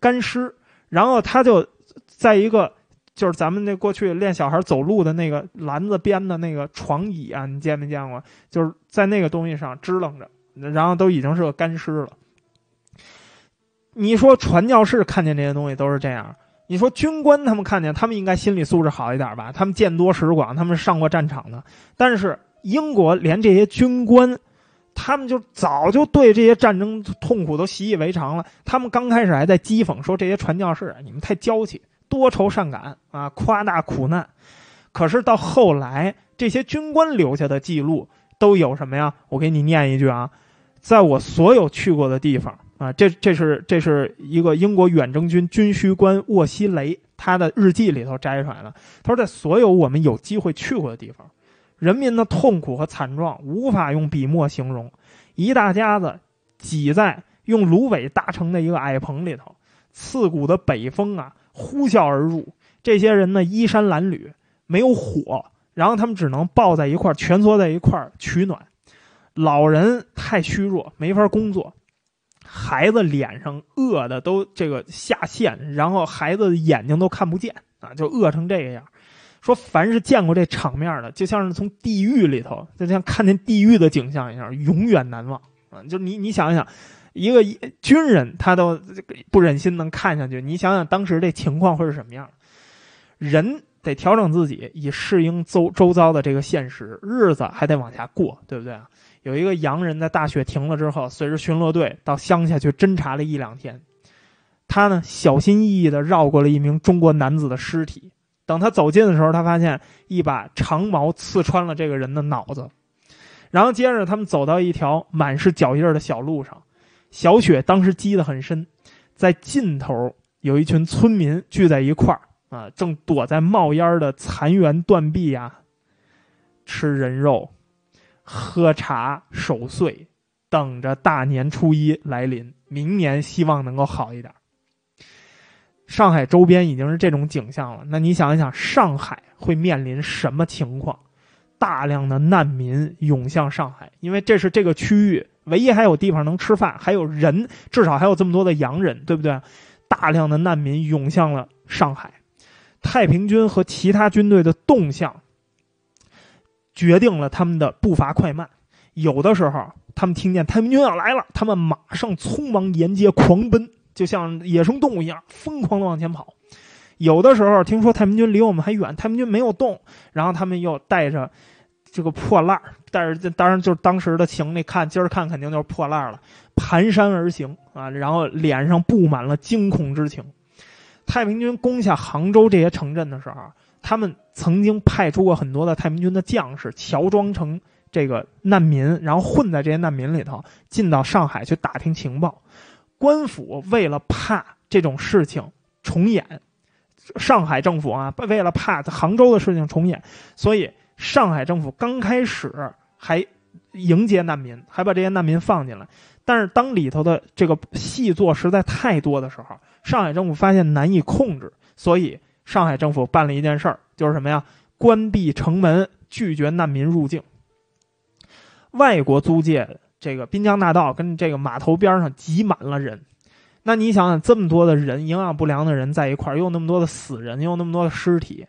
干干尸。然后他就在一个就是咱们那过去练小孩走路的那个篮子编的那个床椅啊，你见没见过？就是在那个东西上支棱着，然后都已经是个干尸了。你说传教士看见这些东西都是这样，你说军官他们看见，他们应该心理素质好一点吧？他们见多识广，他们上过战场的。但是英国连这些军官，他们就早就对这些战争痛苦都习以为常了。他们刚开始还在讥讽说这些传教士，你们太娇气，多愁善感啊，夸大苦难。可是到后来，这些军官留下的记录都有什么呀？我给你念一句啊，在我所有去过的地方。啊，这这是这是一个英国远征军军需官沃西雷他的日记里头摘出来的。他说，在所有我们有机会去过的地方，人民的痛苦和惨状无法用笔墨形容。一大家子挤在用芦苇搭成的一个矮棚里头，刺骨的北风啊呼啸而入。这些人呢衣衫褴褛，没有火，然后他们只能抱在一块蜷缩在一块取暖。老人太虚弱，没法工作。孩子脸上饿的都这个下线，然后孩子眼睛都看不见啊，就饿成这个样。说凡是见过这场面的，就像是从地狱里头，就像看见地狱的景象一样，永远难忘啊！就你你想一想，一个军人他都不忍心能看下去，你想想当时这情况会是什么样？人得调整自己，以适应周周遭的这个现实，日子还得往下过，对不对？有一个洋人在大雪停了之后，随着巡逻队到乡下去侦查了一两天。他呢，小心翼翼地绕过了一名中国男子的尸体。等他走近的时候，他发现一把长矛刺穿了这个人的脑子。然后接着，他们走到一条满是脚印的小路上。小雪当时积得很深，在尽头有一群村民聚在一块儿啊，正躲在冒烟的残垣断壁呀，吃人肉。喝茶守岁，等着大年初一来临。明年希望能够好一点。上海周边已经是这种景象了，那你想一想，上海会面临什么情况？大量的难民涌向上海，因为这是这个区域唯一还有地方能吃饭，还有人，至少还有这么多的洋人，对不对？大量的难民涌向了上海，太平军和其他军队的动向。决定了他们的步伐快慢，有的时候他们听见太平军要来了，他们马上匆忙沿街狂奔，就像野生动物一样疯狂的往前跑；有的时候听说太平军离我们还远，太平军没有动，然后他们又带着这个破烂但是当然就是当时的情，那，看今儿看肯定就是破烂了，蹒跚而行啊，然后脸上布满了惊恐之情。太平军攻下杭州这些城镇的时候。他们曾经派出过很多的太平军的将士，乔装成这个难民，然后混在这些难民里头，进到上海去打听情报。官府为了怕这种事情重演，上海政府啊，为了怕杭州的事情重演，所以上海政府刚开始还迎接难民，还把这些难民放进来。但是当里头的这个细作实在太多的时候，上海政府发现难以控制，所以。上海政府办了一件事儿，就是什么呀？关闭城门，拒绝难民入境。外国租界这个滨江大道跟这个码头边上挤满了人。那你想想，这么多的人，营养不良的人在一块儿，又那么多的死人，又那么多的尸体，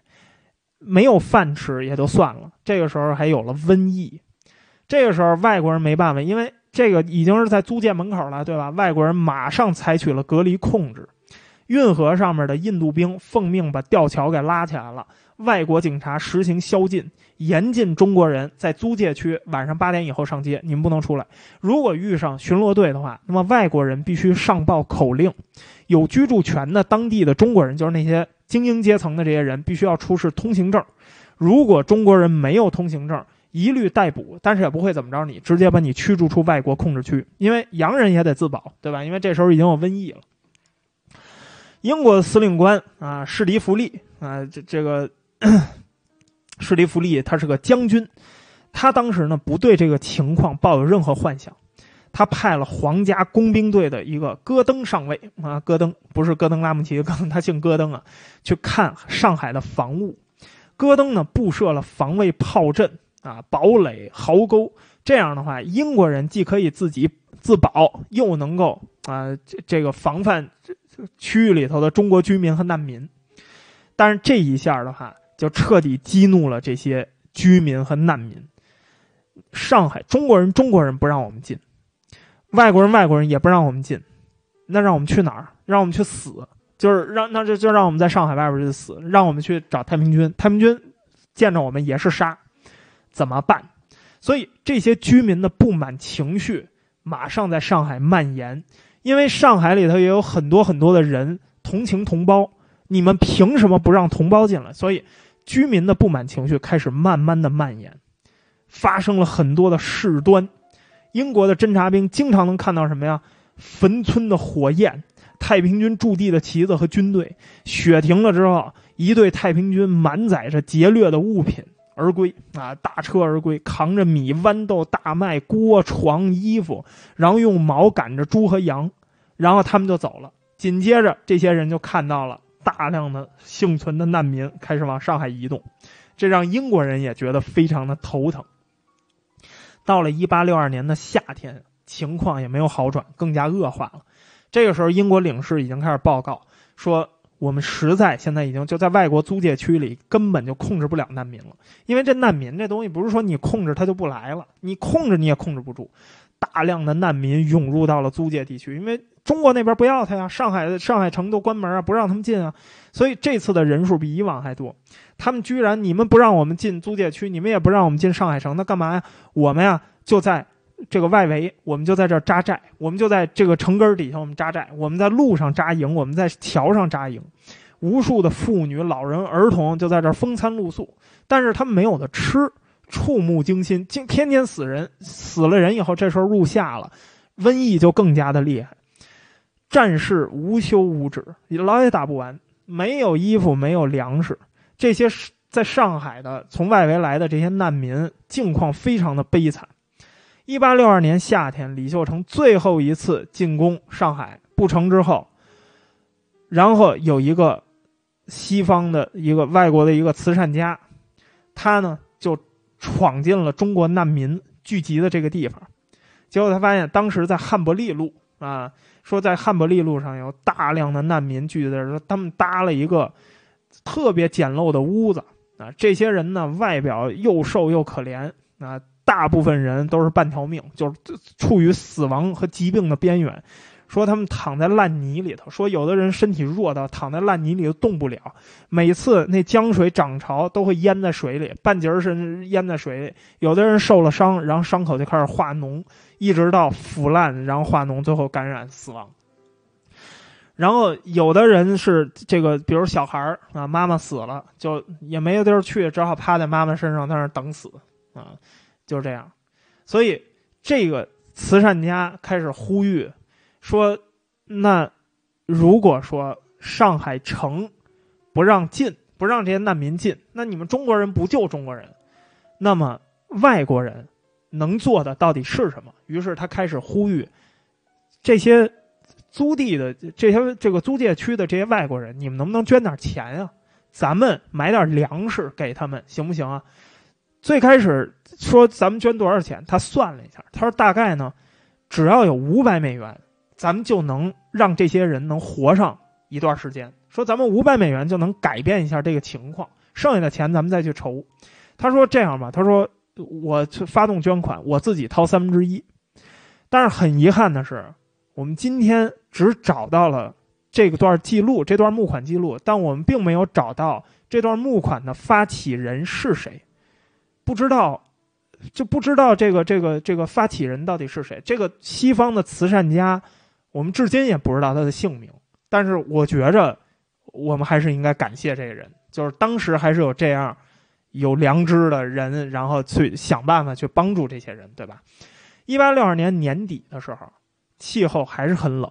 没有饭吃也就算了。这个时候还有了瘟疫，这个时候外国人没办法，因为这个已经是在租界门口了，对吧？外国人马上采取了隔离控制，运河上面的印度兵奉命把吊桥给拉起来了。外国警察实行宵禁，严禁中国人在租界区晚上八点以后上街，你们不能出来。如果遇上巡逻队的话，那么外国人必须上报口令，有居住权的当地的中国人，就是那些精英阶层的这些人，必须要出示通行证。如果中国人没有通行证，一律逮捕，但是也不会怎么着你，直接把你驱逐出外国控制区，因为洋人也得自保，对吧？因为这时候已经有瘟疫了。英国的司令官啊，士迪弗利啊，这这个。史蒂弗利他是个将军，他当时呢不对这个情况抱有任何幻想，他派了皇家工兵队的一个戈登上尉啊，戈登不是戈登拉姆齐，他姓戈登啊，去看上海的防务。戈登呢布设了防卫炮阵啊、堡垒、壕沟，这样的话，英国人既可以自己自保，又能够啊这这个防范区域里头的中国居民和难民。但是这一下的话。就彻底激怒了这些居民和难民。上海中国人，中国人不让我们进，外国人，外国人也不让我们进，那让我们去哪儿？让我们去死？就是让那就就让我们在上海外边去死，让我们去找太平军。太平军见着我们也是杀，怎么办？所以这些居民的不满情绪马上在上海蔓延，因为上海里头也有很多很多的人同情同胞，你们凭什么不让同胞进来？所以。居民的不满情绪开始慢慢的蔓延，发生了很多的事端。英国的侦察兵经常能看到什么呀？坟村的火焰，太平军驻地的旗子和军队。雪停了之后，一队太平军满载着劫掠的物品而归啊，大车而归，扛着米、豌豆、大麦、锅、床、衣服，然后用矛赶着猪和羊，然后他们就走了。紧接着，这些人就看到了。大量的幸存的难民开始往上海移动，这让英国人也觉得非常的头疼。到了一八六二年的夏天，情况也没有好转，更加恶化了。这个时候，英国领事已经开始报告说，我们实在现在已经就在外国租界区里根本就控制不了难民了，因为这难民这东西不是说你控制他就不来了，你控制你也控制不住。大量的难民涌入到了租界地区，因为。中国那边不要他呀，上海的上海城都关门啊，不让他们进啊，所以这次的人数比以往还多。他们居然你们不让我们进租界区，你们也不让我们进上海城，那干嘛呀？我们呀就在这个外围，我们就在这扎寨，我们就在这个城根底下，我们扎寨，我们在路上扎营，我们在桥上扎营，无数的妇女、老人、儿童就在这风餐露宿，但是他们没有的吃，触目惊心，天天天死人，死了人以后，这时候入夏了，瘟疫就更加的厉害。战事无休无止，老也打不完。没有衣服，没有粮食，这些在上海的从外围来的这些难民境况非常的悲惨。一八六二年夏天，李秀成最后一次进攻上海不成之后，然后有一个西方的一个外国的一个慈善家，他呢就闯进了中国难民聚集的这个地方，结果他发现当时在汉伯利路啊。说在汉伯利路上有大量的难民聚在这说他们搭了一个特别简陋的屋子啊。这些人呢，外表又瘦又可怜啊，大部分人都是半条命，就是处于死亡和疾病的边缘。说他们躺在烂泥里头，说有的人身体弱到躺在烂泥里头动不了，每次那江水涨潮都会淹在水里，半截儿是淹在水里。有的人受了伤，然后伤口就开始化脓。一直到腐烂，然后化脓，最后感染死亡。然后有的人是这个，比如小孩啊，妈妈死了，就也没有地儿去，只好趴在妈妈身上在那等死啊，就是这样。所以这个慈善家开始呼吁说：“那如果说上海城不让进，不让这些难民进，那你们中国人不救中国人，那么外国人。”能做的到底是什么？于是他开始呼吁这些租地的这些这个租界区的这些外国人，你们能不能捐点钱啊？咱们买点粮食给他们，行不行啊？最开始说咱们捐多少钱，他算了一下，他说大概呢，只要有五百美元，咱们就能让这些人能活上一段时间。说咱们五百美元就能改变一下这个情况，剩下的钱咱们再去筹。他说这样吧，他说。我发动捐款，我自己掏三分之一。但是很遗憾的是，我们今天只找到了这个段记录，这段募款记录，但我们并没有找到这段募款的发起人是谁，不知道，就不知道这个这个这个发起人到底是谁。这个西方的慈善家，我们至今也不知道他的姓名。但是我觉着，我们还是应该感谢这个人，就是当时还是有这样有良知的人，然后去想办法去帮助这些人，对吧？一八六二年年底的时候，气候还是很冷，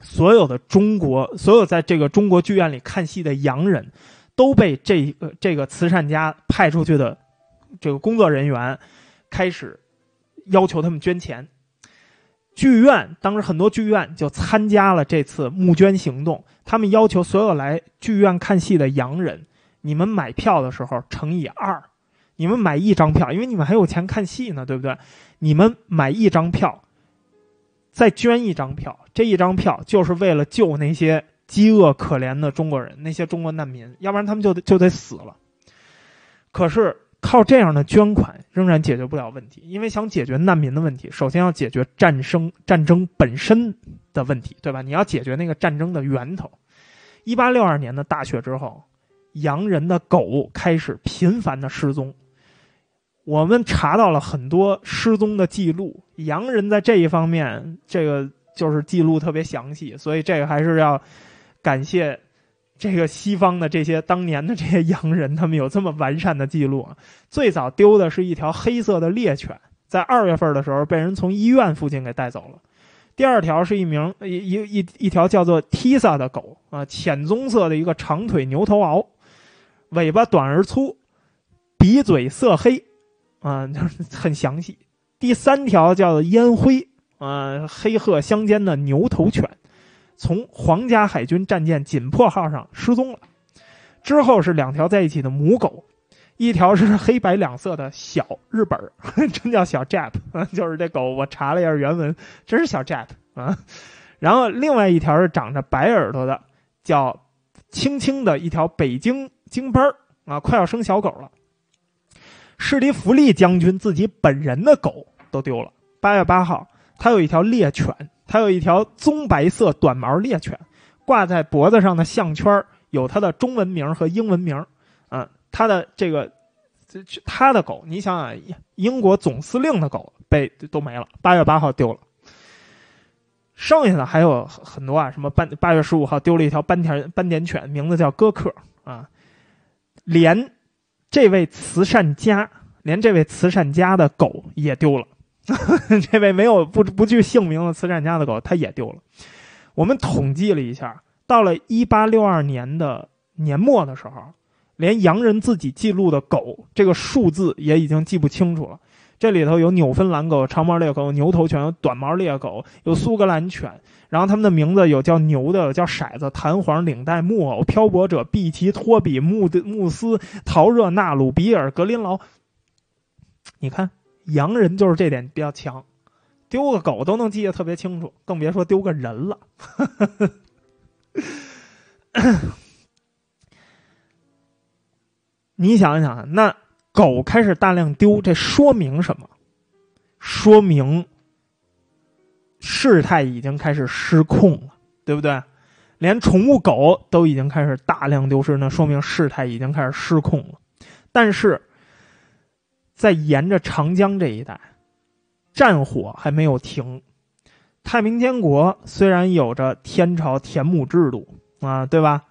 所有的中国，所有在这个中国剧院里看戏的洋人，都被这个这个慈善家派出去的这个工作人员开始要求他们捐钱。剧院当时很多剧院就参加了这次募捐行动，他们要求所有来剧院看戏的洋人，你们买票的时候乘以二，你们买一张票，因为你们还有钱看戏呢，对不对？你们买一张票，再捐一张票，这一张票就是为了救那些饥饿可怜的中国人，那些中国难民，要不然他们就得就得死了。可是。靠这样的捐款仍然解决不了问题，因为想解决难民的问题，首先要解决战争战争本身的问题，对吧？你要解决那个战争的源头。一八六二年的大雪之后，洋人的狗开始频繁的失踪，我们查到了很多失踪的记录，洋人在这一方面这个就是记录特别详细，所以这个还是要感谢。这个西方的这些当年的这些洋人，他们有这么完善的记录啊。最早丢的是一条黑色的猎犬，在二月份的时候被人从医院附近给带走了。第二条是一名一一一一条叫做 Tisa 的狗啊，浅棕色的一个长腿牛头獒，尾巴短而粗，鼻嘴色黑，啊，就 是很详细。第三条叫做烟灰啊，黑褐相间的牛头犬。从皇家海军战舰锦珀号上失踪了，之后是两条在一起的母狗，一条是黑白两色的小日本 真叫小 Jap，就是这狗，我查了一下原文，真是小 Jap 啊。然后另外一条是长着白耳朵的，叫青青的一条北京京巴啊，快要生小狗了。士迪弗利将军自己本人的狗都丢了。八月八号，他有一条猎犬。它有一条棕白色短毛猎犬，挂在脖子上的项圈有它的中文名和英文名。啊，它的这个，它的狗，你想想，英国总司令的狗被都没了，八月八号丢了。剩下的还有很多啊，什么斑八月十五号丢了一条斑点斑点犬，名字叫戈克啊。连这位慈善家，连这位慈善家的狗也丢了。这位没有不不具姓名的慈善家的狗，他也丢了。我们统计了一下，到了一八六二年的年末的时候，连洋人自己记录的狗这个数字也已经记不清楚了。这里头有纽芬兰狗、长毛猎狗、牛头犬、短毛猎狗、有苏格兰犬，然后他们的名字有叫牛的、叫骰子、弹簧、领带、木偶、漂泊者、碧奇、托比、穆德、穆斯、陶热、纳鲁、比尔、格林劳。你看。洋人就是这点比较强，丢个狗都能记得特别清楚，更别说丢个人了。你想想，那狗开始大量丢，这说明什么？说明事态已经开始失控了，对不对？连宠物狗都已经开始大量丢失，那说明事态已经开始失控了。但是。在沿着长江这一带，战火还没有停。太平天国虽然有着天朝田亩制度啊，对吧？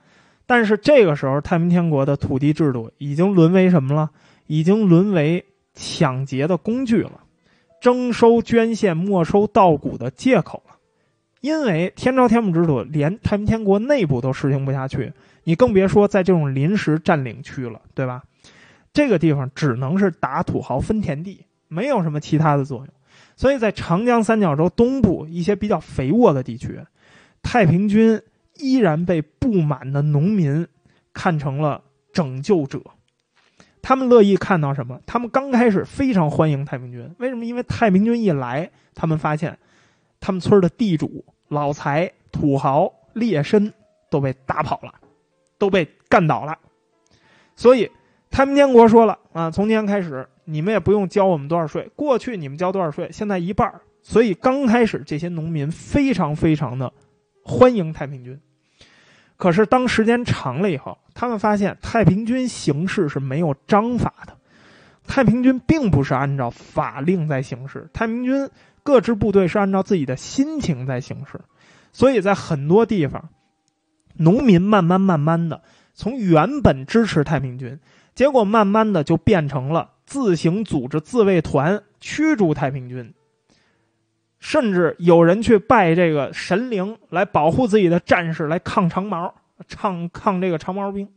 但是这个时候，太平天国的土地制度已经沦为什么了？已经沦为抢劫的工具了，征收捐献、没收稻谷的借口了。因为天朝田亩制度连太平天国内部都实行不下去，你更别说在这种临时占领区了，对吧？这个地方只能是打土豪分田地，没有什么其他的作用。所以在长江三角洲东部一些比较肥沃的地区，太平军依然被不满的农民看成了拯救者。他们乐意看到什么？他们刚开始非常欢迎太平军，为什么？因为太平军一来，他们发现他们村的地主、老财、土豪、劣绅都被打跑了，都被干倒了，所以。太平天国说了啊，从今天开始，你们也不用交我们多少税。过去你们交多少税，现在一半。所以刚开始这些农民非常非常的欢迎太平军。可是当时间长了以后，他们发现太平军行事是没有章法的，太平军并不是按照法令在行事，太平军各支部队是按照自己的心情在行事。所以在很多地方，农民慢慢慢慢的从原本支持太平军，结果慢慢的就变成了自行组织自卫团驱逐太平军，甚至有人去拜这个神灵来保护自己的战士，来抗长毛，抗抗这个长毛兵。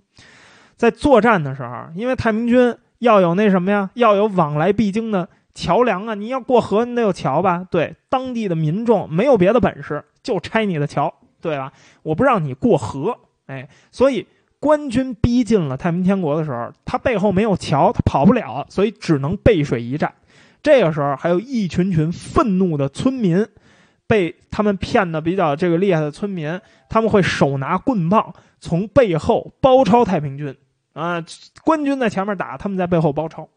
在作战的时候，因为太平军要有那什么呀，要有往来必经的桥梁啊，你要过河，你得有桥吧？对，当地的民众没有别的本事。就拆你的桥，对吧？我不让你过河，哎，所以官军逼近了太平天国的时候，他背后没有桥，他跑不了，所以只能背水一战。这个时候，还有一群群愤怒的村民，被他们骗的比较这个厉害的村民，他们会手拿棍棒从背后包抄太平军啊！官军在前面打，他们在背后包抄。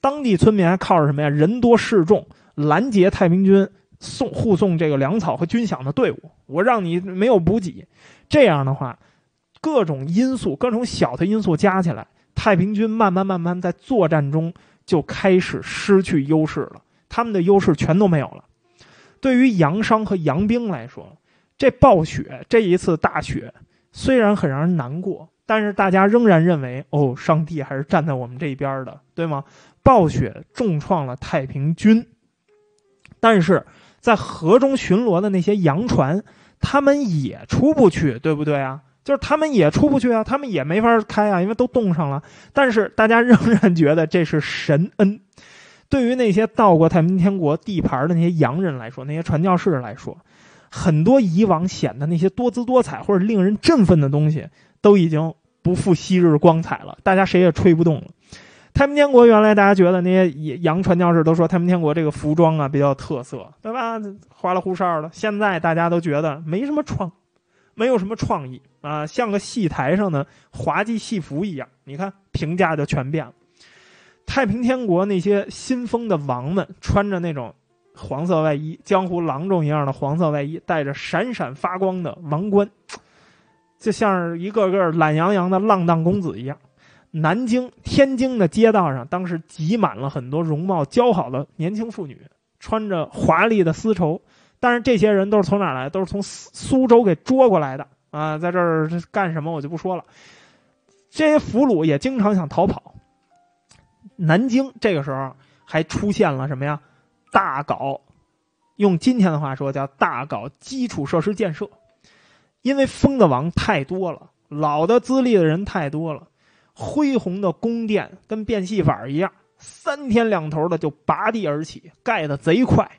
当地村民还靠着什么呀？人多势众，拦截太平军。送护送这个粮草和军饷的队伍，我让你没有补给，这样的话，各种因素、各种小的因素加起来，太平军慢慢慢慢在作战中就开始失去优势了，他们的优势全都没有了。对于杨商和杨兵来说，这暴雪这一次大雪虽然很让人难过，但是大家仍然认为，哦，上帝还是站在我们这一边的，对吗？暴雪重创了太平军，但是。在河中巡逻的那些洋船，他们也出不去，对不对啊？就是他们也出不去啊，他们也没法开啊，因为都冻上了。但是大家仍然觉得这是神恩。对于那些到过太平天国地盘的那些洋人来说，那些传教士来说，很多以往显得那些多姿多彩或者令人振奋的东西，都已经不复昔日光彩了。大家谁也吹不动了。太平天国原来大家觉得那些洋传教士都说太平天国这个服装啊比较特色，对吧？花里胡哨的。现在大家都觉得没什么创，没有什么创意啊，像个戏台上的滑稽戏服一样。你看评价就全变了。太平天国那些新封的王们穿着那种黄色外衣，江湖郎中一样的黄色外衣，戴着闪闪发光的王冠，就像是一个个懒洋洋的浪荡公子一样。南京、天津的街道上，当时挤满了很多容貌姣好的年轻妇女，穿着华丽的丝绸。但是这些人都是从哪来？都是从苏苏州给捉过来的啊！在这儿干什么我就不说了。这些俘虏也经常想逃跑。南京这个时候还出现了什么呀？大搞，用今天的话说叫大搞基础设施建设。因为封的王太多了，老的资历的人太多了。恢宏的宫殿跟变戏法一样，三天两头的就拔地而起，盖的贼快。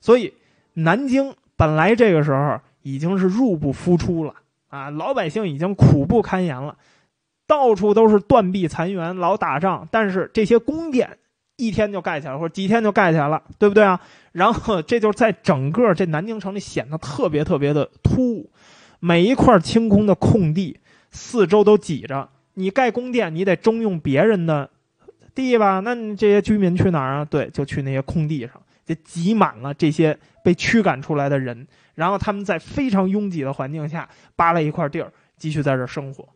所以南京本来这个时候已经是入不敷出了啊，老百姓已经苦不堪言了，到处都是断壁残垣，老打仗。但是这些宫殿一天就盖起来，或者几天就盖起来了，对不对啊？然后这就在整个这南京城里显得特别特别的突兀，每一块清空的空地，四周都挤着。你盖宫殿，你得征用别人的地吧？那你这些居民去哪儿啊？对，就去那些空地上，就挤满了这些被驱赶出来的人。然后他们在非常拥挤的环境下扒了一块地儿，继续在这生活。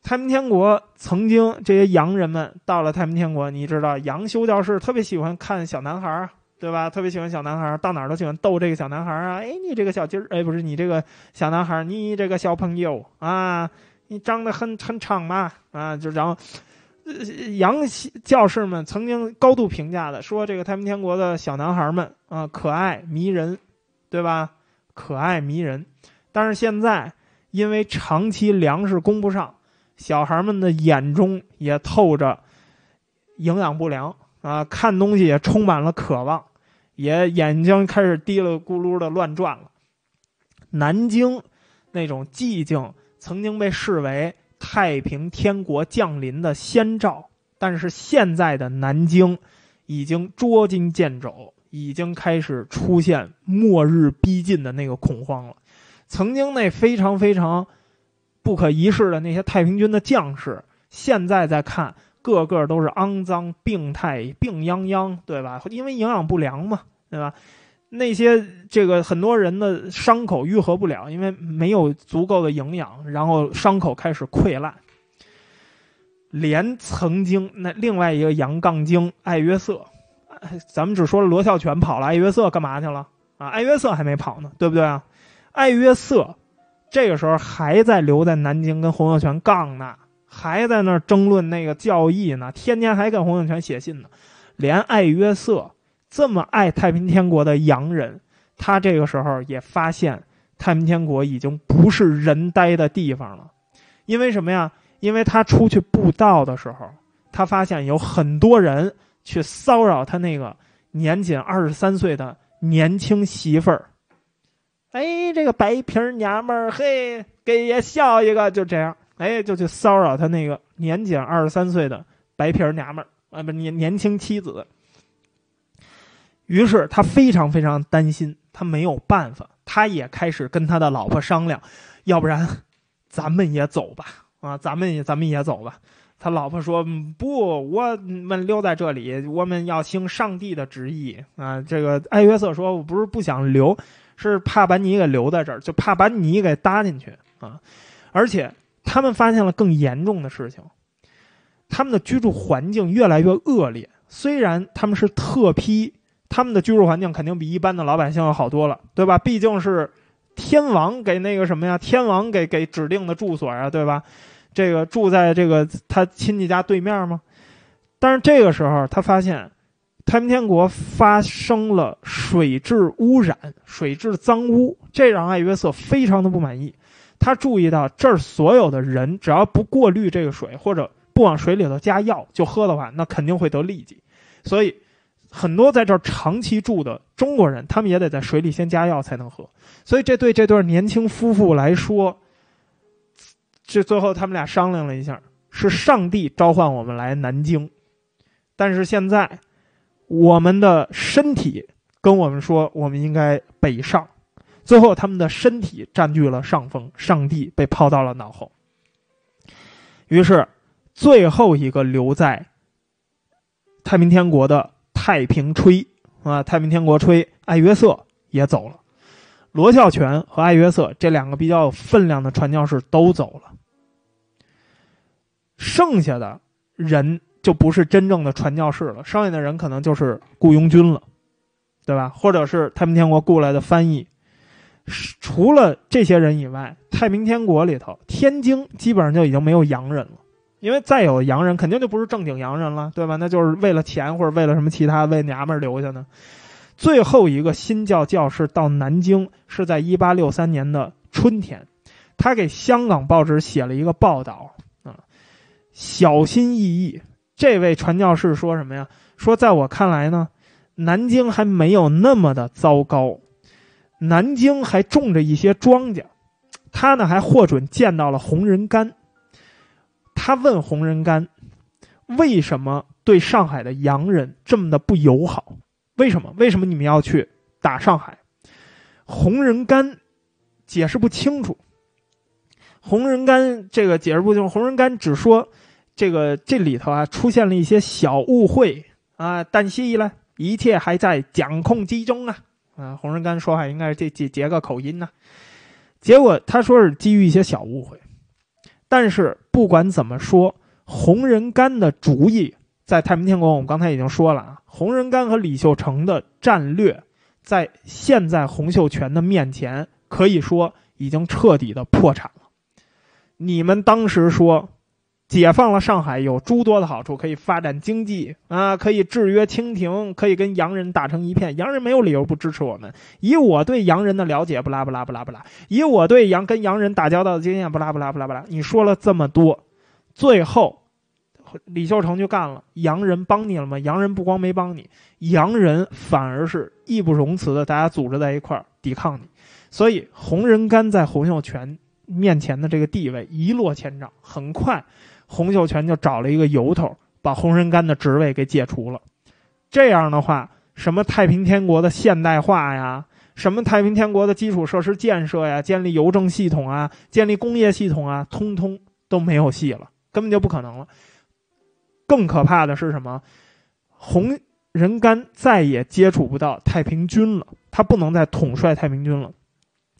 太平天国曾经这些洋人们到了太平天国，你知道洋修教士特别喜欢看小男孩儿，对吧？特别喜欢小男孩儿，到哪儿都喜欢逗这个小男孩儿啊！哎，你这个小鸡儿，哎，不是你这个小男孩儿，你这个小朋友啊。你长得很很长嘛，啊，就然后，洋教士们曾经高度评价的说，这个太平天国的小男孩们啊，可爱迷人，对吧？可爱迷人。但是现在因为长期粮食供不上，小孩们的眼中也透着营养不良啊，看东西也充满了渴望，也眼睛开始滴了咕噜的乱转了。南京那种寂静。曾经被视为太平天国降临的先兆，但是现在的南京已经捉襟见肘，已经开始出现末日逼近的那个恐慌了。曾经那非常非常不可一世的那些太平军的将士，现在在看个个都是肮脏、病态、病殃殃，对吧？因为营养不良嘛，对吧？那些这个很多人的伤口愈合不了，因为没有足够的营养，然后伤口开始溃烂。连曾经那另外一个阳杠精艾约瑟，咱们只说了罗孝全跑了，艾约瑟干嘛去了啊？艾约瑟还没跑呢，对不对啊？艾约瑟这个时候还在留在南京跟洪秀全杠呢，还在那争论那个教义呢，天天还跟洪秀全写信呢。连艾约瑟这么爱太平天国的洋人，他这个时候也发现太平天国已经不是人待的地方了，因为什么呀？因为他出去布道的时候，他发现有很多人去骚扰他那个年仅二十三岁的年轻媳妇儿。哎，这个白皮娘们儿，嘿，给爷笑一个，就这样，哎，就去骚扰他那个年仅二十三岁的白皮娘们儿啊，不年年轻妻子。于是他非常非常担心，他没有办法，他也开始跟他的老婆商量，要不然咱们也走吧。啊，咱们也咱们也走吧。他老婆说：“不，我们留在这里，我们要听上帝的旨意。”啊，这个艾约瑟说：“我不是不想留，是怕把你给留在这儿，就怕把你给搭进去啊。”而且他们发现了更严重的事情，他们的居住环境越来越恶劣。虽然他们是特批，他们的居住环境肯定比一般的老百姓要好多了，对吧？毕竟是天王给那个什么呀，天王给给指定的住所呀，对吧？这个住在这个他亲戚家对面吗？但是这个时候他发现，太平天国发生了水质污染、水质脏污，这让艾约瑟非常的不满意。他注意到这儿所有的人，只要不过滤这个水，或者不往水里头加药就喝的话，那肯定会得痢疾。所以，很多在这儿长期住的中国人，他们也得在水里先加药才能喝。所以，这对这对年轻夫妇来说。这最后他们俩商量了一下，是上帝召唤我们来南京，但是现在我们的身体跟我们说我们应该北上，最后他们的身体占据了上风，上帝被抛到了脑后。于是最后一个留在太平天国的太平吹啊，太平天国吹艾约瑟也走了，罗孝全和艾约瑟这两个比较有分量的传教士都走了。剩下的人就不是真正的传教士了，剩下的人可能就是雇佣军了，对吧？或者是太平天国雇来的翻译。除了这些人以外，太平天国里头，天津基本上就已经没有洋人了，因为再有洋人，肯定就不是正经洋人了，对吧？那就是为了钱或者为了什么其他为娘们留下呢。最后一个新教教士到南京是在一八六三年的春天，他给香港报纸写了一个报道啊。小心翼翼，这位传教士说什么呀？说在我看来呢，南京还没有那么的糟糕，南京还种着一些庄稼。他呢还获准见到了红人干。他问洪仁玕，为什么对上海的洋人这么的不友好？为什么？为什么你们要去打上海？洪仁玕解释不清楚。洪仁玕这个解释不清楚，洪仁玕只说。这个这里头啊出现了一些小误会啊，但是呢，一切还在掌控之中啊。啊，洪仁玕说话应该是这这结个口音呢。结果他说是基于一些小误会，但是不管怎么说，洪仁干的主意在太平天国，我们刚才已经说了啊，洪仁干和李秀成的战略，在现在洪秀全的面前，可以说已经彻底的破产了。你们当时说。解放了上海有诸多的好处，可以发展经济啊，可以制约清廷，可以跟洋人打成一片。洋人没有理由不支持我们。以我对洋人的了解，不拉不拉不拉不拉，以我对洋跟洋人打交道的经验，不拉不拉不拉不拉。你说了这么多，最后李秀成就干了。洋人帮你了吗？洋人不光没帮你，洋人反而是义不容辞的，大家组织在一块儿抵抗你。所以洪仁干在洪秀全面前的这个地位一落千丈，很快。洪秀全就找了一个由头，把洪仁玕的职位给解除了。这样的话，什么太平天国的现代化呀，什么太平天国的基础设施建设呀，建立邮政系统啊，建立工业系统啊，通通都没有戏了，根本就不可能了。更可怕的是什么？洪仁玕再也接触不到太平军了，他不能再统帅太平军了。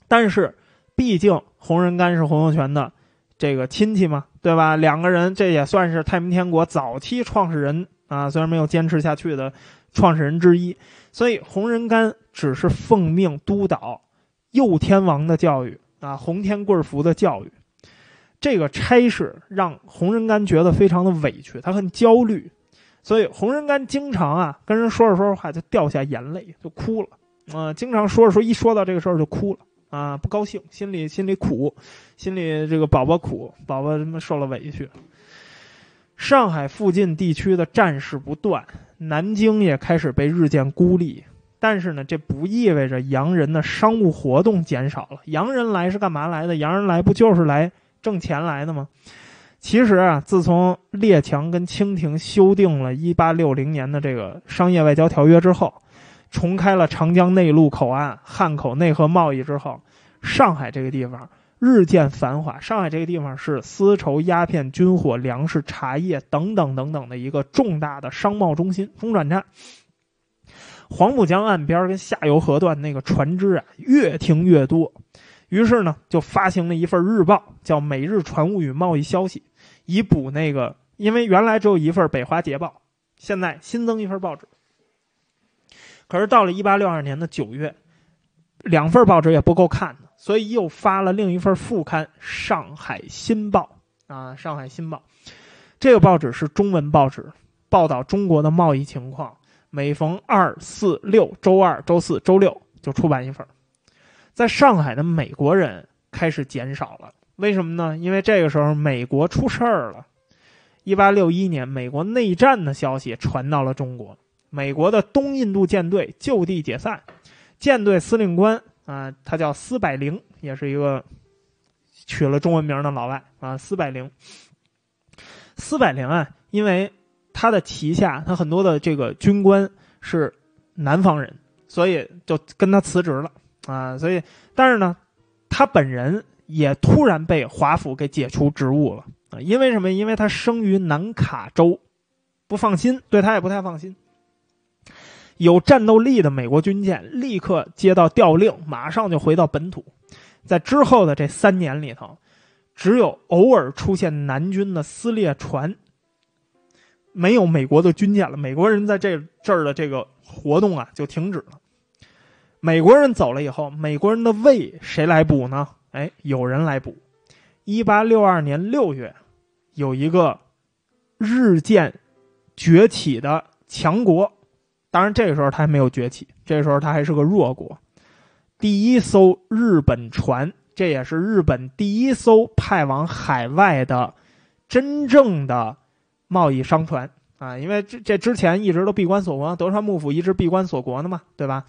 但是，毕竟洪仁玕是洪秀全的这个亲戚嘛，对吧？两个人这也算是太平天国早期创始人啊，虽然没有坚持下去的创始人之一。所以，洪仁玕只是奉命督导右天王的教育啊，洪天贵福的教育。这个差事让洪仁玕觉得非常的委屈，他很焦虑，所以洪仁玕经常啊跟人说着说着话就掉下眼泪，就哭了啊，经常说着说一说到这个事儿就哭了啊，不高兴，心里心里苦，心里这个宝宝苦，宝宝他妈受了委屈。上海附近地区的战事不断，南京也开始被日渐孤立，但是呢，这不意味着洋人的商务活动减少了。洋人来是干嘛来的？洋人来不就是来？挣钱来的吗？其实啊，自从列强跟清廷修订了1860年的这个商业外交条约之后，重开了长江内陆口岸、汉口内河贸易之后，上海这个地方日渐繁华。上海这个地方是丝绸、鸦片、军火、粮食、茶叶等等等等的一个重大的商贸中心、中转站。黄浦江岸边跟下游河段那个船只啊，越停越多。于是呢，就发行了一份日报，叫《每日船务与贸易消息》，以补那个，因为原来只有一份《北华捷报》，现在新增一份报纸。可是到了一八六二年的九月，两份报纸也不够看，所以又发了另一份副刊《上海新报》啊，《上海新报》这个报纸是中文报纸，报道中国的贸易情况，每逢二、四、六，周二、周四周六就出版一份。在上海的美国人开始减少了，为什么呢？因为这个时候美国出事儿了。一八六一年，美国内战的消息传到了中国，美国的东印度舰队就地解散，舰队司令官啊，他叫斯百灵，也是一个取了中文名的老外啊，斯百灵。斯百灵啊，因为他的旗下他很多的这个军官是南方人，所以就跟他辞职了。啊，所以，但是呢，他本人也突然被华府给解除职务了啊！因为什么？因为他生于南卡州，不放心，对他也不太放心。有战斗力的美国军舰立刻接到调令，马上就回到本土。在之后的这三年里头，只有偶尔出现南军的撕裂船，没有美国的军舰了。美国人在这这儿的这个活动啊，就停止了。美国人走了以后，美国人的胃谁来补呢？哎，有人来补。一八六二年六月，有一个日渐崛起的强国，当然这个时候他还没有崛起，这个时候他还是个弱国。第一艘日本船，这也是日本第一艘派往海外的真正的贸易商船啊！因为这这之前一直都闭关锁国，德川幕府一直闭关锁国的嘛，对吧？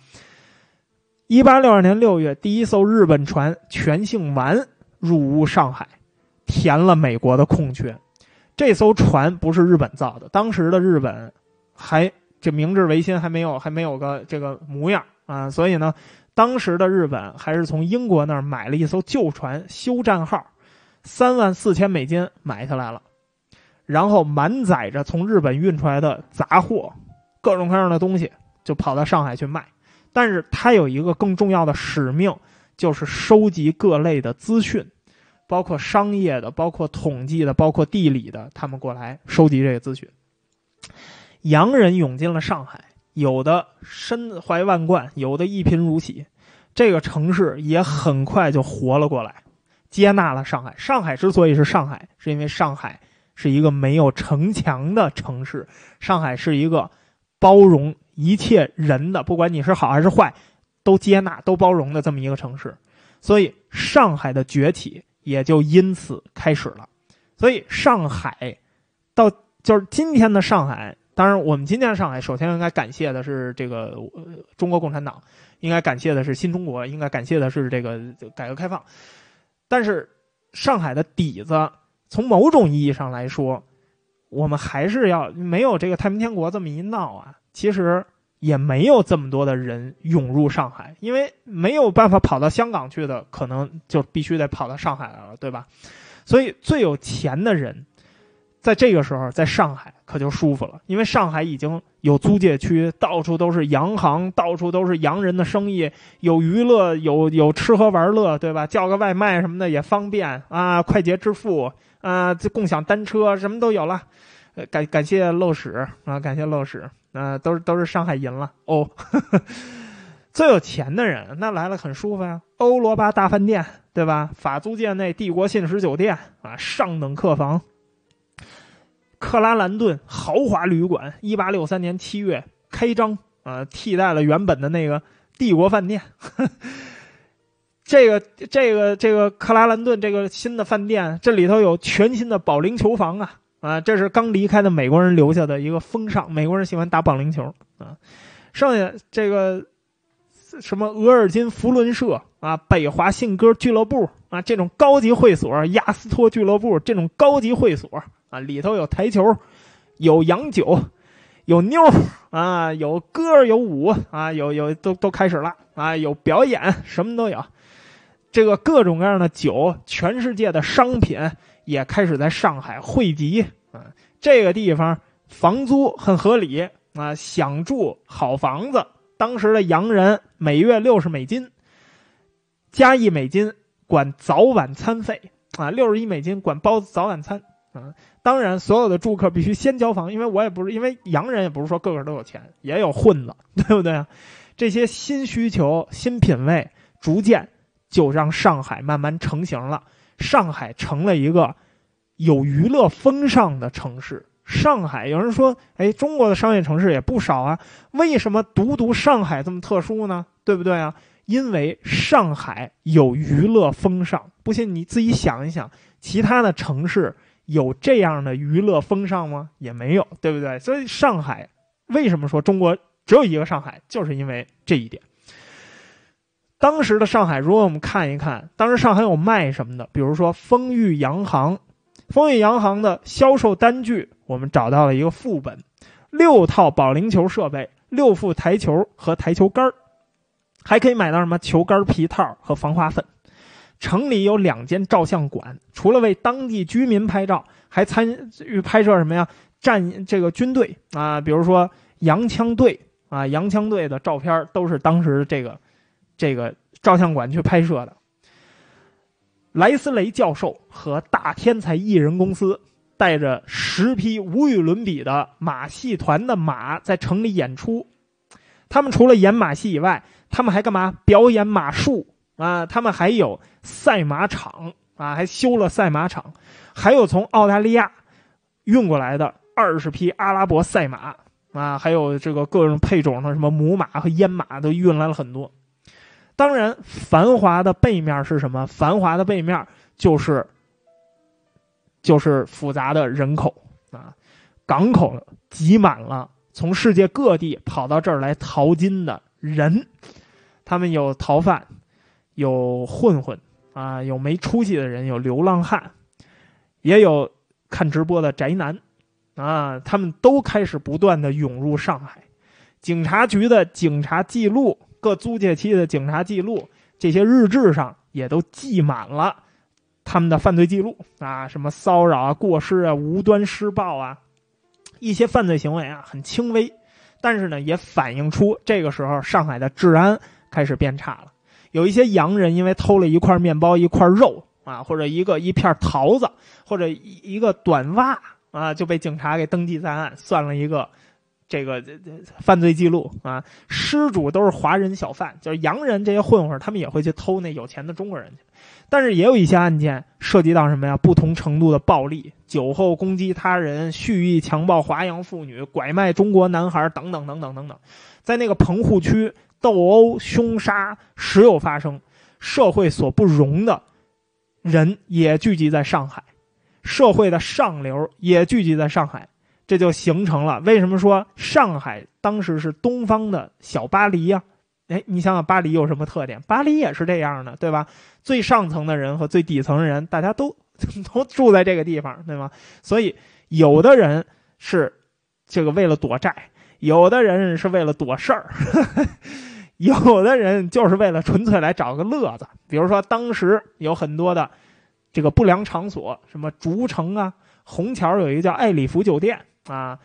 一八六二年六月，第一艘日本船全姓丸入坞上海，填了美国的空缺。这艘船不是日本造的，当时的日本还这明治维新还没有还没有个这个模样啊，所以呢，当时的日本还是从英国那儿买了一艘旧船修战号，三万四千美金买下来了，然后满载着从日本运出来的杂货，各种各样的东西，就跑到上海去卖。但是他有一个更重要的使命，就是收集各类的资讯，包括商业的、包括统计的、包括地理的，他们过来收集这个资讯。洋人涌进了上海，有的身怀万贯，有的一贫如洗，这个城市也很快就活了过来，接纳了上海。上海之所以是上海，是因为上海是一个没有城墙的城市，上海是一个包容。一切人的，不管你是好还是坏，都接纳、都包容的这么一个城市，所以上海的崛起也就因此开始了。所以上海到就是今天的上海，当然我们今天上海，首先应该感谢的是这个中国共产党，应该感谢的是新中国，应该感谢的是这个改革开放。但是上海的底子，从某种意义上来说，我们还是要没有这个太平天国这么一闹啊。其实也没有这么多的人涌入上海，因为没有办法跑到香港去的，可能就必须得跑到上海来了，对吧？所以最有钱的人，在这个时候，在上海可就舒服了，因为上海已经有租界区，到处都是洋行，到处都是洋人的生意，有娱乐，有有吃喝玩乐，对吧？叫个外卖什么的也方便啊，快捷支付啊，这共享单车什么都有了。感感谢漏屎啊，感谢漏屎啊，都是都是上海银了哦。最有钱的人那来了很舒服呀，欧罗巴大饭店对吧？法租界内帝国信使酒店啊，上等客房。克拉兰顿豪华旅馆，一八六三年七月开张啊，替代了原本的那个帝国饭店。这个这个这个克拉兰顿这个新的饭店，这里头有全新的保龄球房啊啊，这是刚离开的美国人留下的一个风尚，美国人喜欢打保龄球啊。剩下这个。什么额尔金福伦社啊，北华信鸽俱乐部啊，这种高级会所，亚斯托俱乐部这种高级会所啊，里头有台球，有洋酒，有妞啊，有歌有舞啊，有有都都开始了啊，有表演，什么都有。这个各种各样的酒，全世界的商品也开始在上海汇集啊。这个地方房租很合理啊，想住好房子。当时的洋人每月六十美金，加一美金管早晚餐费啊，六十一美金管包早晚餐啊。当然，所有的住客必须先交房，因为我也不是因为洋人也不是说个个都有钱，也有混子，对不对啊？这些新需求、新品味，逐渐就让上海慢慢成型了。上海成了一个有娱乐风尚的城市。上海有人说：“哎，中国的商业城市也不少啊，为什么独独上海这么特殊呢？对不对啊？因为上海有娱乐风尚。不信你自己想一想，其他的城市有这样的娱乐风尚吗？也没有，对不对？所以上海为什么说中国只有一个上海，就是因为这一点。当时的上海，如果我们看一看，当时上海有卖什么的，比如说丰裕洋行。”丰裕洋行的销售单据，我们找到了一个副本：六套保龄球设备，六副台球和台球杆还可以买到什么球杆皮套和防滑粉。城里有两间照相馆，除了为当地居民拍照，还参与拍摄什么呀？战这个军队啊，比如说洋枪队啊，洋枪队的照片都是当时这个这个照相馆去拍摄的。莱斯雷教授和大天才艺人公司带着十匹无与伦比的马戏团的马在城里演出。他们除了演马戏以外，他们还干嘛？表演马术啊！他们还有赛马场啊，还修了赛马场，还有从澳大利亚运过来的二十匹阿拉伯赛马啊，还有这个各种配种的什么母马和阉马都运来了很多。当然，繁华的背面是什么？繁华的背面就是，就是复杂的人口啊，港口挤满了从世界各地跑到这儿来淘金的人，他们有逃犯，有混混啊，有没出息的人，有流浪汉，也有看直播的宅男啊，他们都开始不断的涌入上海，警察局的警察记录。各租界区的警察记录，这些日志上也都记满了他们的犯罪记录啊，什么骚扰啊、过失啊、无端施暴啊，一些犯罪行为啊很轻微，但是呢也反映出这个时候上海的治安开始变差了。有一些洋人因为偷了一块面包、一块肉啊，或者一个一片桃子，或者一个短袜啊，就被警察给登记在案，算了一个。这个这这犯罪记录啊，失主都是华人小贩，就是洋人这些混混，他们也会去偷那有钱的中国人去。但是也有一些案件涉及到什么呀？不同程度的暴力，酒后攻击他人、蓄意强暴华洋妇女、拐卖中国男孩等等等等等等，在那个棚户区斗殴、凶杀时有发生，社会所不容的人也聚集在上海，社会的上流也聚集在上海。这就形成了为什么说上海当时是东方的小巴黎呀？哎，你想想巴黎有什么特点？巴黎也是这样的，对吧？最上层的人和最底层的人，大家都 都住在这个地方，对吗？所以有的人是这个为了躲债，有的人是为了躲事儿，有的人就是为了纯粹来找个乐子。比如说当时有很多的这个不良场所，什么竹城啊。虹桥有一个叫爱里福酒店啊，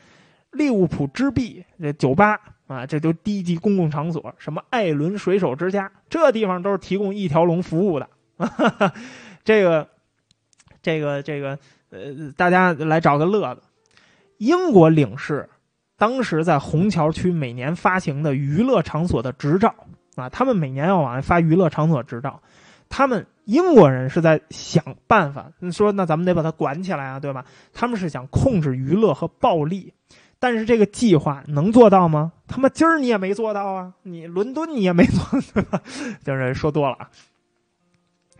利物浦之壁这酒吧啊，这都低级公共场所。什么艾伦水手之家，这地方都是提供一条龙服务的。这个，这个，这个，呃，大家来找个乐子。英国领事当时在虹桥区每年发行的娱乐场所的执照啊，他们每年要往外发娱乐场所执照，他们。英国人是在想办法，你说那咱们得把它管起来啊，对吧？他们是想控制娱乐和暴力，但是这个计划能做到吗？他妈今儿你也没做到啊！你伦敦你也没做，对吧？就是说多了啊，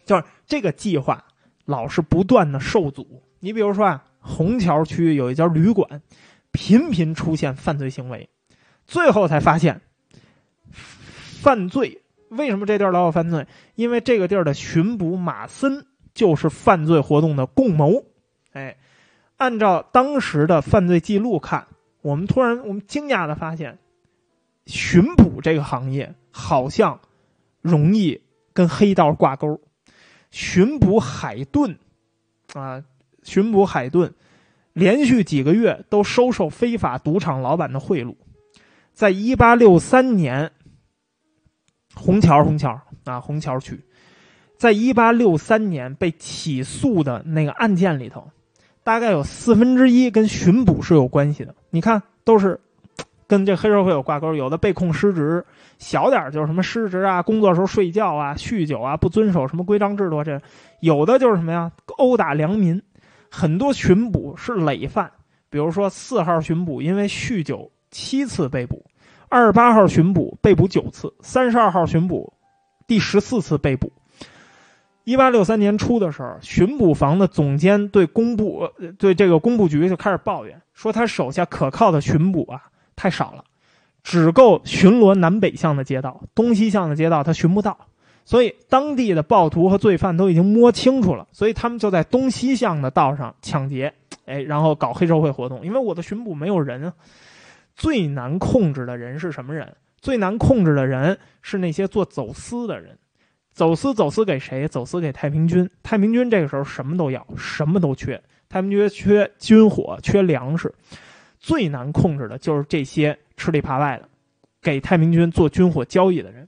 就是这个计划老是不断的受阻。你比如说啊，虹桥区有一家旅馆，频频出现犯罪行为，最后才发现犯罪。为什么这地儿老有犯罪？因为这个地儿的巡捕马森就是犯罪活动的共谋。哎，按照当时的犯罪记录看，我们突然我们惊讶的发现，巡捕这个行业好像容易跟黑道挂钩。巡捕海顿啊，巡捕海顿连续几个月都收受非法赌场老板的贿赂，在一八六三年。虹桥，虹桥啊，虹桥区，在一八六三年被起诉的那个案件里头，大概有四分之一跟巡捕是有关系的。你看，都是跟这黑社会有挂钩，有的被控失职，小点就是什么失职啊，工作时候睡觉啊，酗酒啊，不遵守什么规章制度，这有的就是什么呀，殴打良民。很多巡捕是累犯，比如说四号巡捕因为酗酒七次被捕。二十八号巡捕被捕九次，三十二号巡捕第十四次被捕。一八六三年初的时候，巡捕房的总监对工部对这个工部局就开始抱怨，说他手下可靠的巡捕啊太少了，只够巡逻南北向的街道，东西向的街道他巡不到。所以当地的暴徒和罪犯都已经摸清楚了，所以他们就在东西向的道上抢劫，哎，然后搞黑社会活动。因为我的巡捕没有人啊。最难控制的人是什么人？最难控制的人是那些做走私的人。走私，走私给谁？走私给太平军。太平军这个时候什么都要，什么都缺。太平军缺军火，缺粮食。最难控制的就是这些吃里扒外的，给太平军做军火交易的人。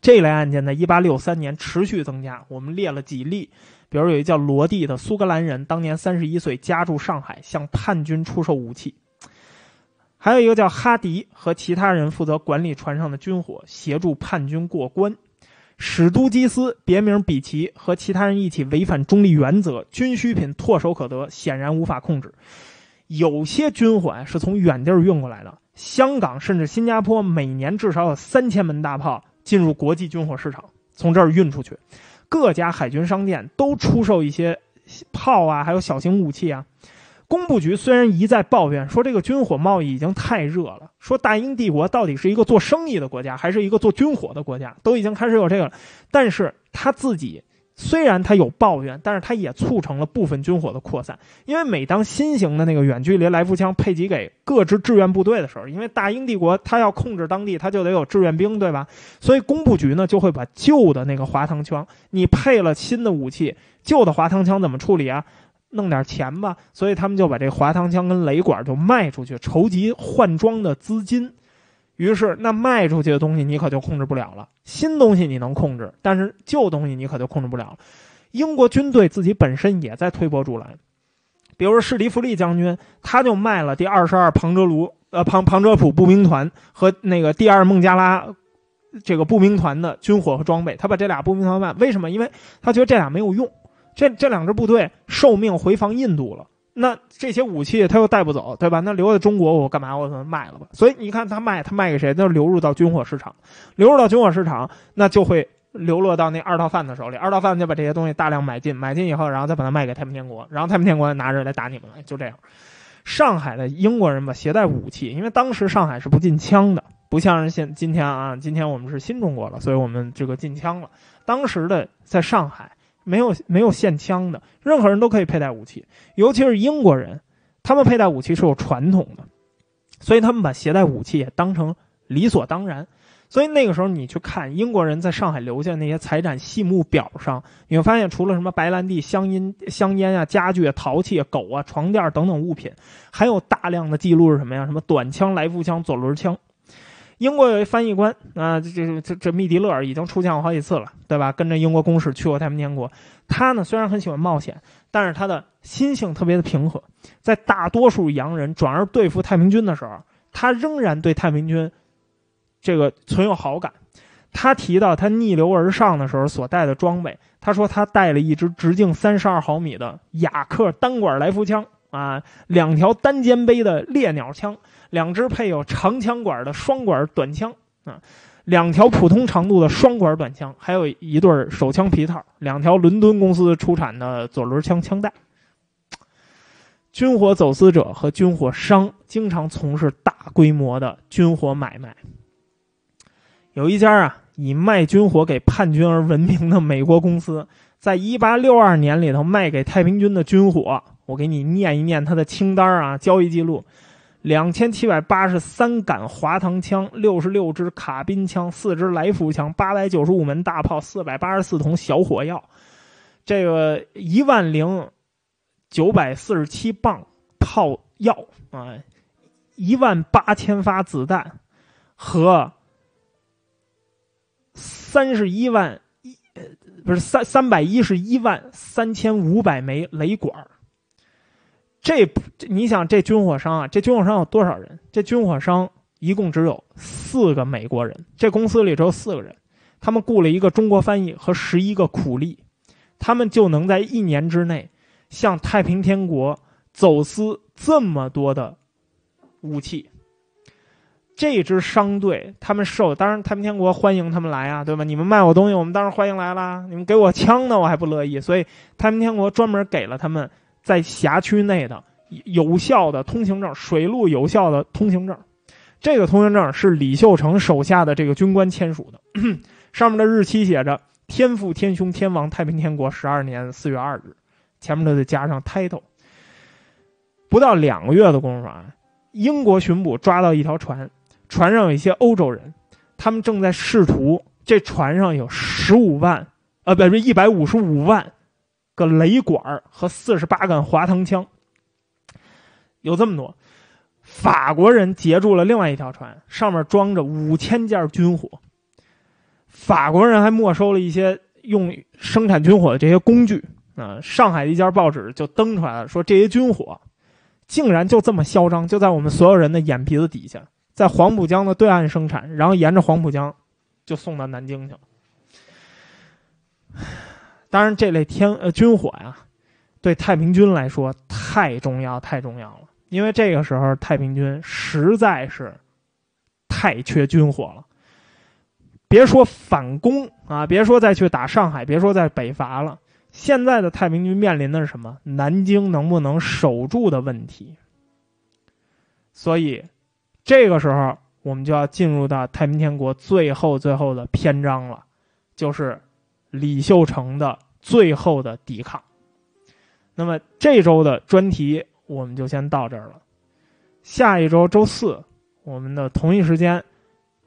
这类案件在1863年持续增加。我们列了几例，比如有一叫罗蒂的苏格兰人，当年31岁，家住上海，向叛军出售武器。还有一个叫哈迪和其他人负责管理船上的军火，协助叛军过关。史都基斯别名比奇和其他人一起违反中立原则，军需品唾手可得，显然无法控制。有些军火是从远地儿运过来的，香港甚至新加坡每年至少有三千门大炮进入国际军火市场，从这儿运出去。各家海军商店都出售一些炮啊，还有小型武器啊。工部局虽然一再抱怨说这个军火贸易已经太热了，说大英帝国到底是一个做生意的国家还是一个做军火的国家，都已经开始有这个。但是他自己虽然他有抱怨，但是他也促成了部分军火的扩散。因为每当新型的那个远距离来福枪配给给各支志愿部队的时候，因为大英帝国他要控制当地，他就得有志愿兵，对吧？所以工部局呢就会把旧的那个滑膛枪，你配了新的武器，旧的滑膛枪怎么处理啊？弄点钱吧，所以他们就把这滑膛枪跟雷管就卖出去，筹集换装的资金。于是，那卖出去的东西你可就控制不了了。新东西你能控制，但是旧东西你可就控制不了了。英国军队自己本身也在推波助澜，比如说史蒂弗利将军，他就卖了第二十二庞哲卢呃庞庞哲普步兵团和那个第二孟加拉这个步兵团的军火和装备，他把这俩步兵团卖，为什么？因为他觉得这俩没有用。这这两支部队受命回防印度了，那这些武器他又带不走，对吧？那留在中国我干嘛？我怎么卖了吧？所以你看他卖，他卖给谁？那流入到军火市场，流入到军火市场，那就会流落到那二道贩子手里，二道贩子就把这些东西大量买进，买进以后，然后再把它卖给太平天国，然后太平天国拿着来打你们了，就这样。上海的英国人吧，携带武器，因为当时上海是不禁枪的，不像是现今天啊，今天我们是新中国了，所以我们这个禁枪了。当时的在上海。没有没有限枪的，任何人都可以佩戴武器，尤其是英国人，他们佩戴武器是有传统的，所以他们把携带武器也当成理所当然。所以那个时候你去看英国人在上海留下那些财产细目表上，你会发现除了什么白兰地、香烟、香烟啊、家具啊、陶器、啊狗啊、床垫等等物品，还有大量的记录是什么呀？什么短枪、来福枪、左轮枪。英国有一翻译官啊，这这这这密迪勒已经出现过好几次了，对吧？跟着英国公使去过太平天国。他呢虽然很喜欢冒险，但是他的心性特别的平和。在大多数洋人转而对付太平军的时候，他仍然对太平军这个存有好感。他提到他逆流而上的时候所带的装备，他说他带了一支直径三十二毫米的雅克单管来福枪啊，两条单肩背的猎鸟枪。两支配有长枪管的双管短枪啊，两条普通长度的双管短枪，还有一对手枪皮套，两条伦敦公司出产的左轮枪枪带。军火走私者和军火商经常从事大规模的军火买卖。有一家啊以卖军火给叛军而闻名的美国公司，在一八六二年里头卖给太平军的军火，我给你念一念他的清单啊，交易记录。两千七百八十三杆滑膛枪，六十六支卡宾枪，四支来福枪，八百九十五门大炮，四百八十四桶小火药，这个一万零九百四十七磅炮药啊，一万八千发子弹和三十一万一不是三三百一十一万三千五百枚雷管这你想，这军火商啊，这军火商有多少人？这军火商一共只有四个美国人，这公司里只有四个人，他们雇了一个中国翻译和十一个苦力，他们就能在一年之内向太平天国走私这么多的武器。这支商队，他们受当然太平天国欢迎他们来啊，对吧？你们卖我东西，我们当然欢迎来啦。你们给我枪呢，我还不乐意。所以太平天国专门给了他们。在辖区内的有效的通行证，水路有效的通行证，这个通行证是李秀成手下的这个军官签署的，上面的日期写着“天父天兄天王太平天国十二年四月二日”，前面都得加上 title。不到两个月的功夫啊，英国巡捕抓到一条船，船上有一些欧洲人，他们正在试图，这船上有十五万，呃，不是一百五十五万。个雷管和四十八杆滑膛枪，有这么多。法国人截住了另外一条船，上面装着五千件军火。法国人还没收了一些用生产军火的这些工具啊。上海的一家报纸就登出来了，说这些军火竟然就这么嚣张，就在我们所有人的眼皮子底下，在黄浦江的对岸生产，然后沿着黄浦江就送到南京去了。当然，这类天呃军火呀，对太平军来说太重要太重要了。因为这个时候太平军实在是太缺军火了。别说反攻啊，别说再去打上海，别说在北伐了。现在的太平军面临的是什么？南京能不能守住的问题。所以，这个时候我们就要进入到太平天国最后最后的篇章了，就是。李秀成的最后的抵抗。那么这周的专题我们就先到这儿了。下一周周四，我们的同一时间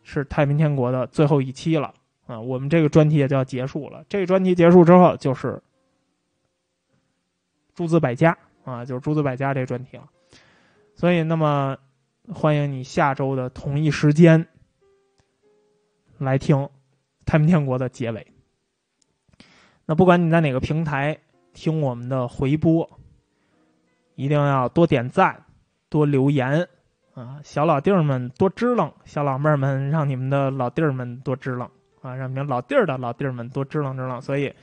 是太平天国的最后一期了啊！我们这个专题也就要结束了。这个专题结束之后就是诸子百家啊，就是诸子百家这专题了。所以，那么欢迎你下周的同一时间来听太平天国的结尾。那不管你在哪个平台听我们的回播，一定要多点赞、多留言啊！小老弟儿们多支棱，小老妹儿们让你们的老弟儿们多支棱啊！让你们老弟儿的老弟儿们多支棱支棱。所以，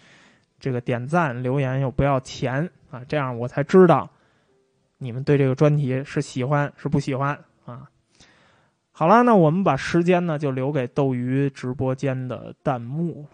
这个点赞留言又不要钱啊，这样我才知道你们对这个专题是喜欢是不喜欢啊！好了，那我们把时间呢就留给斗鱼直播间的弹幕。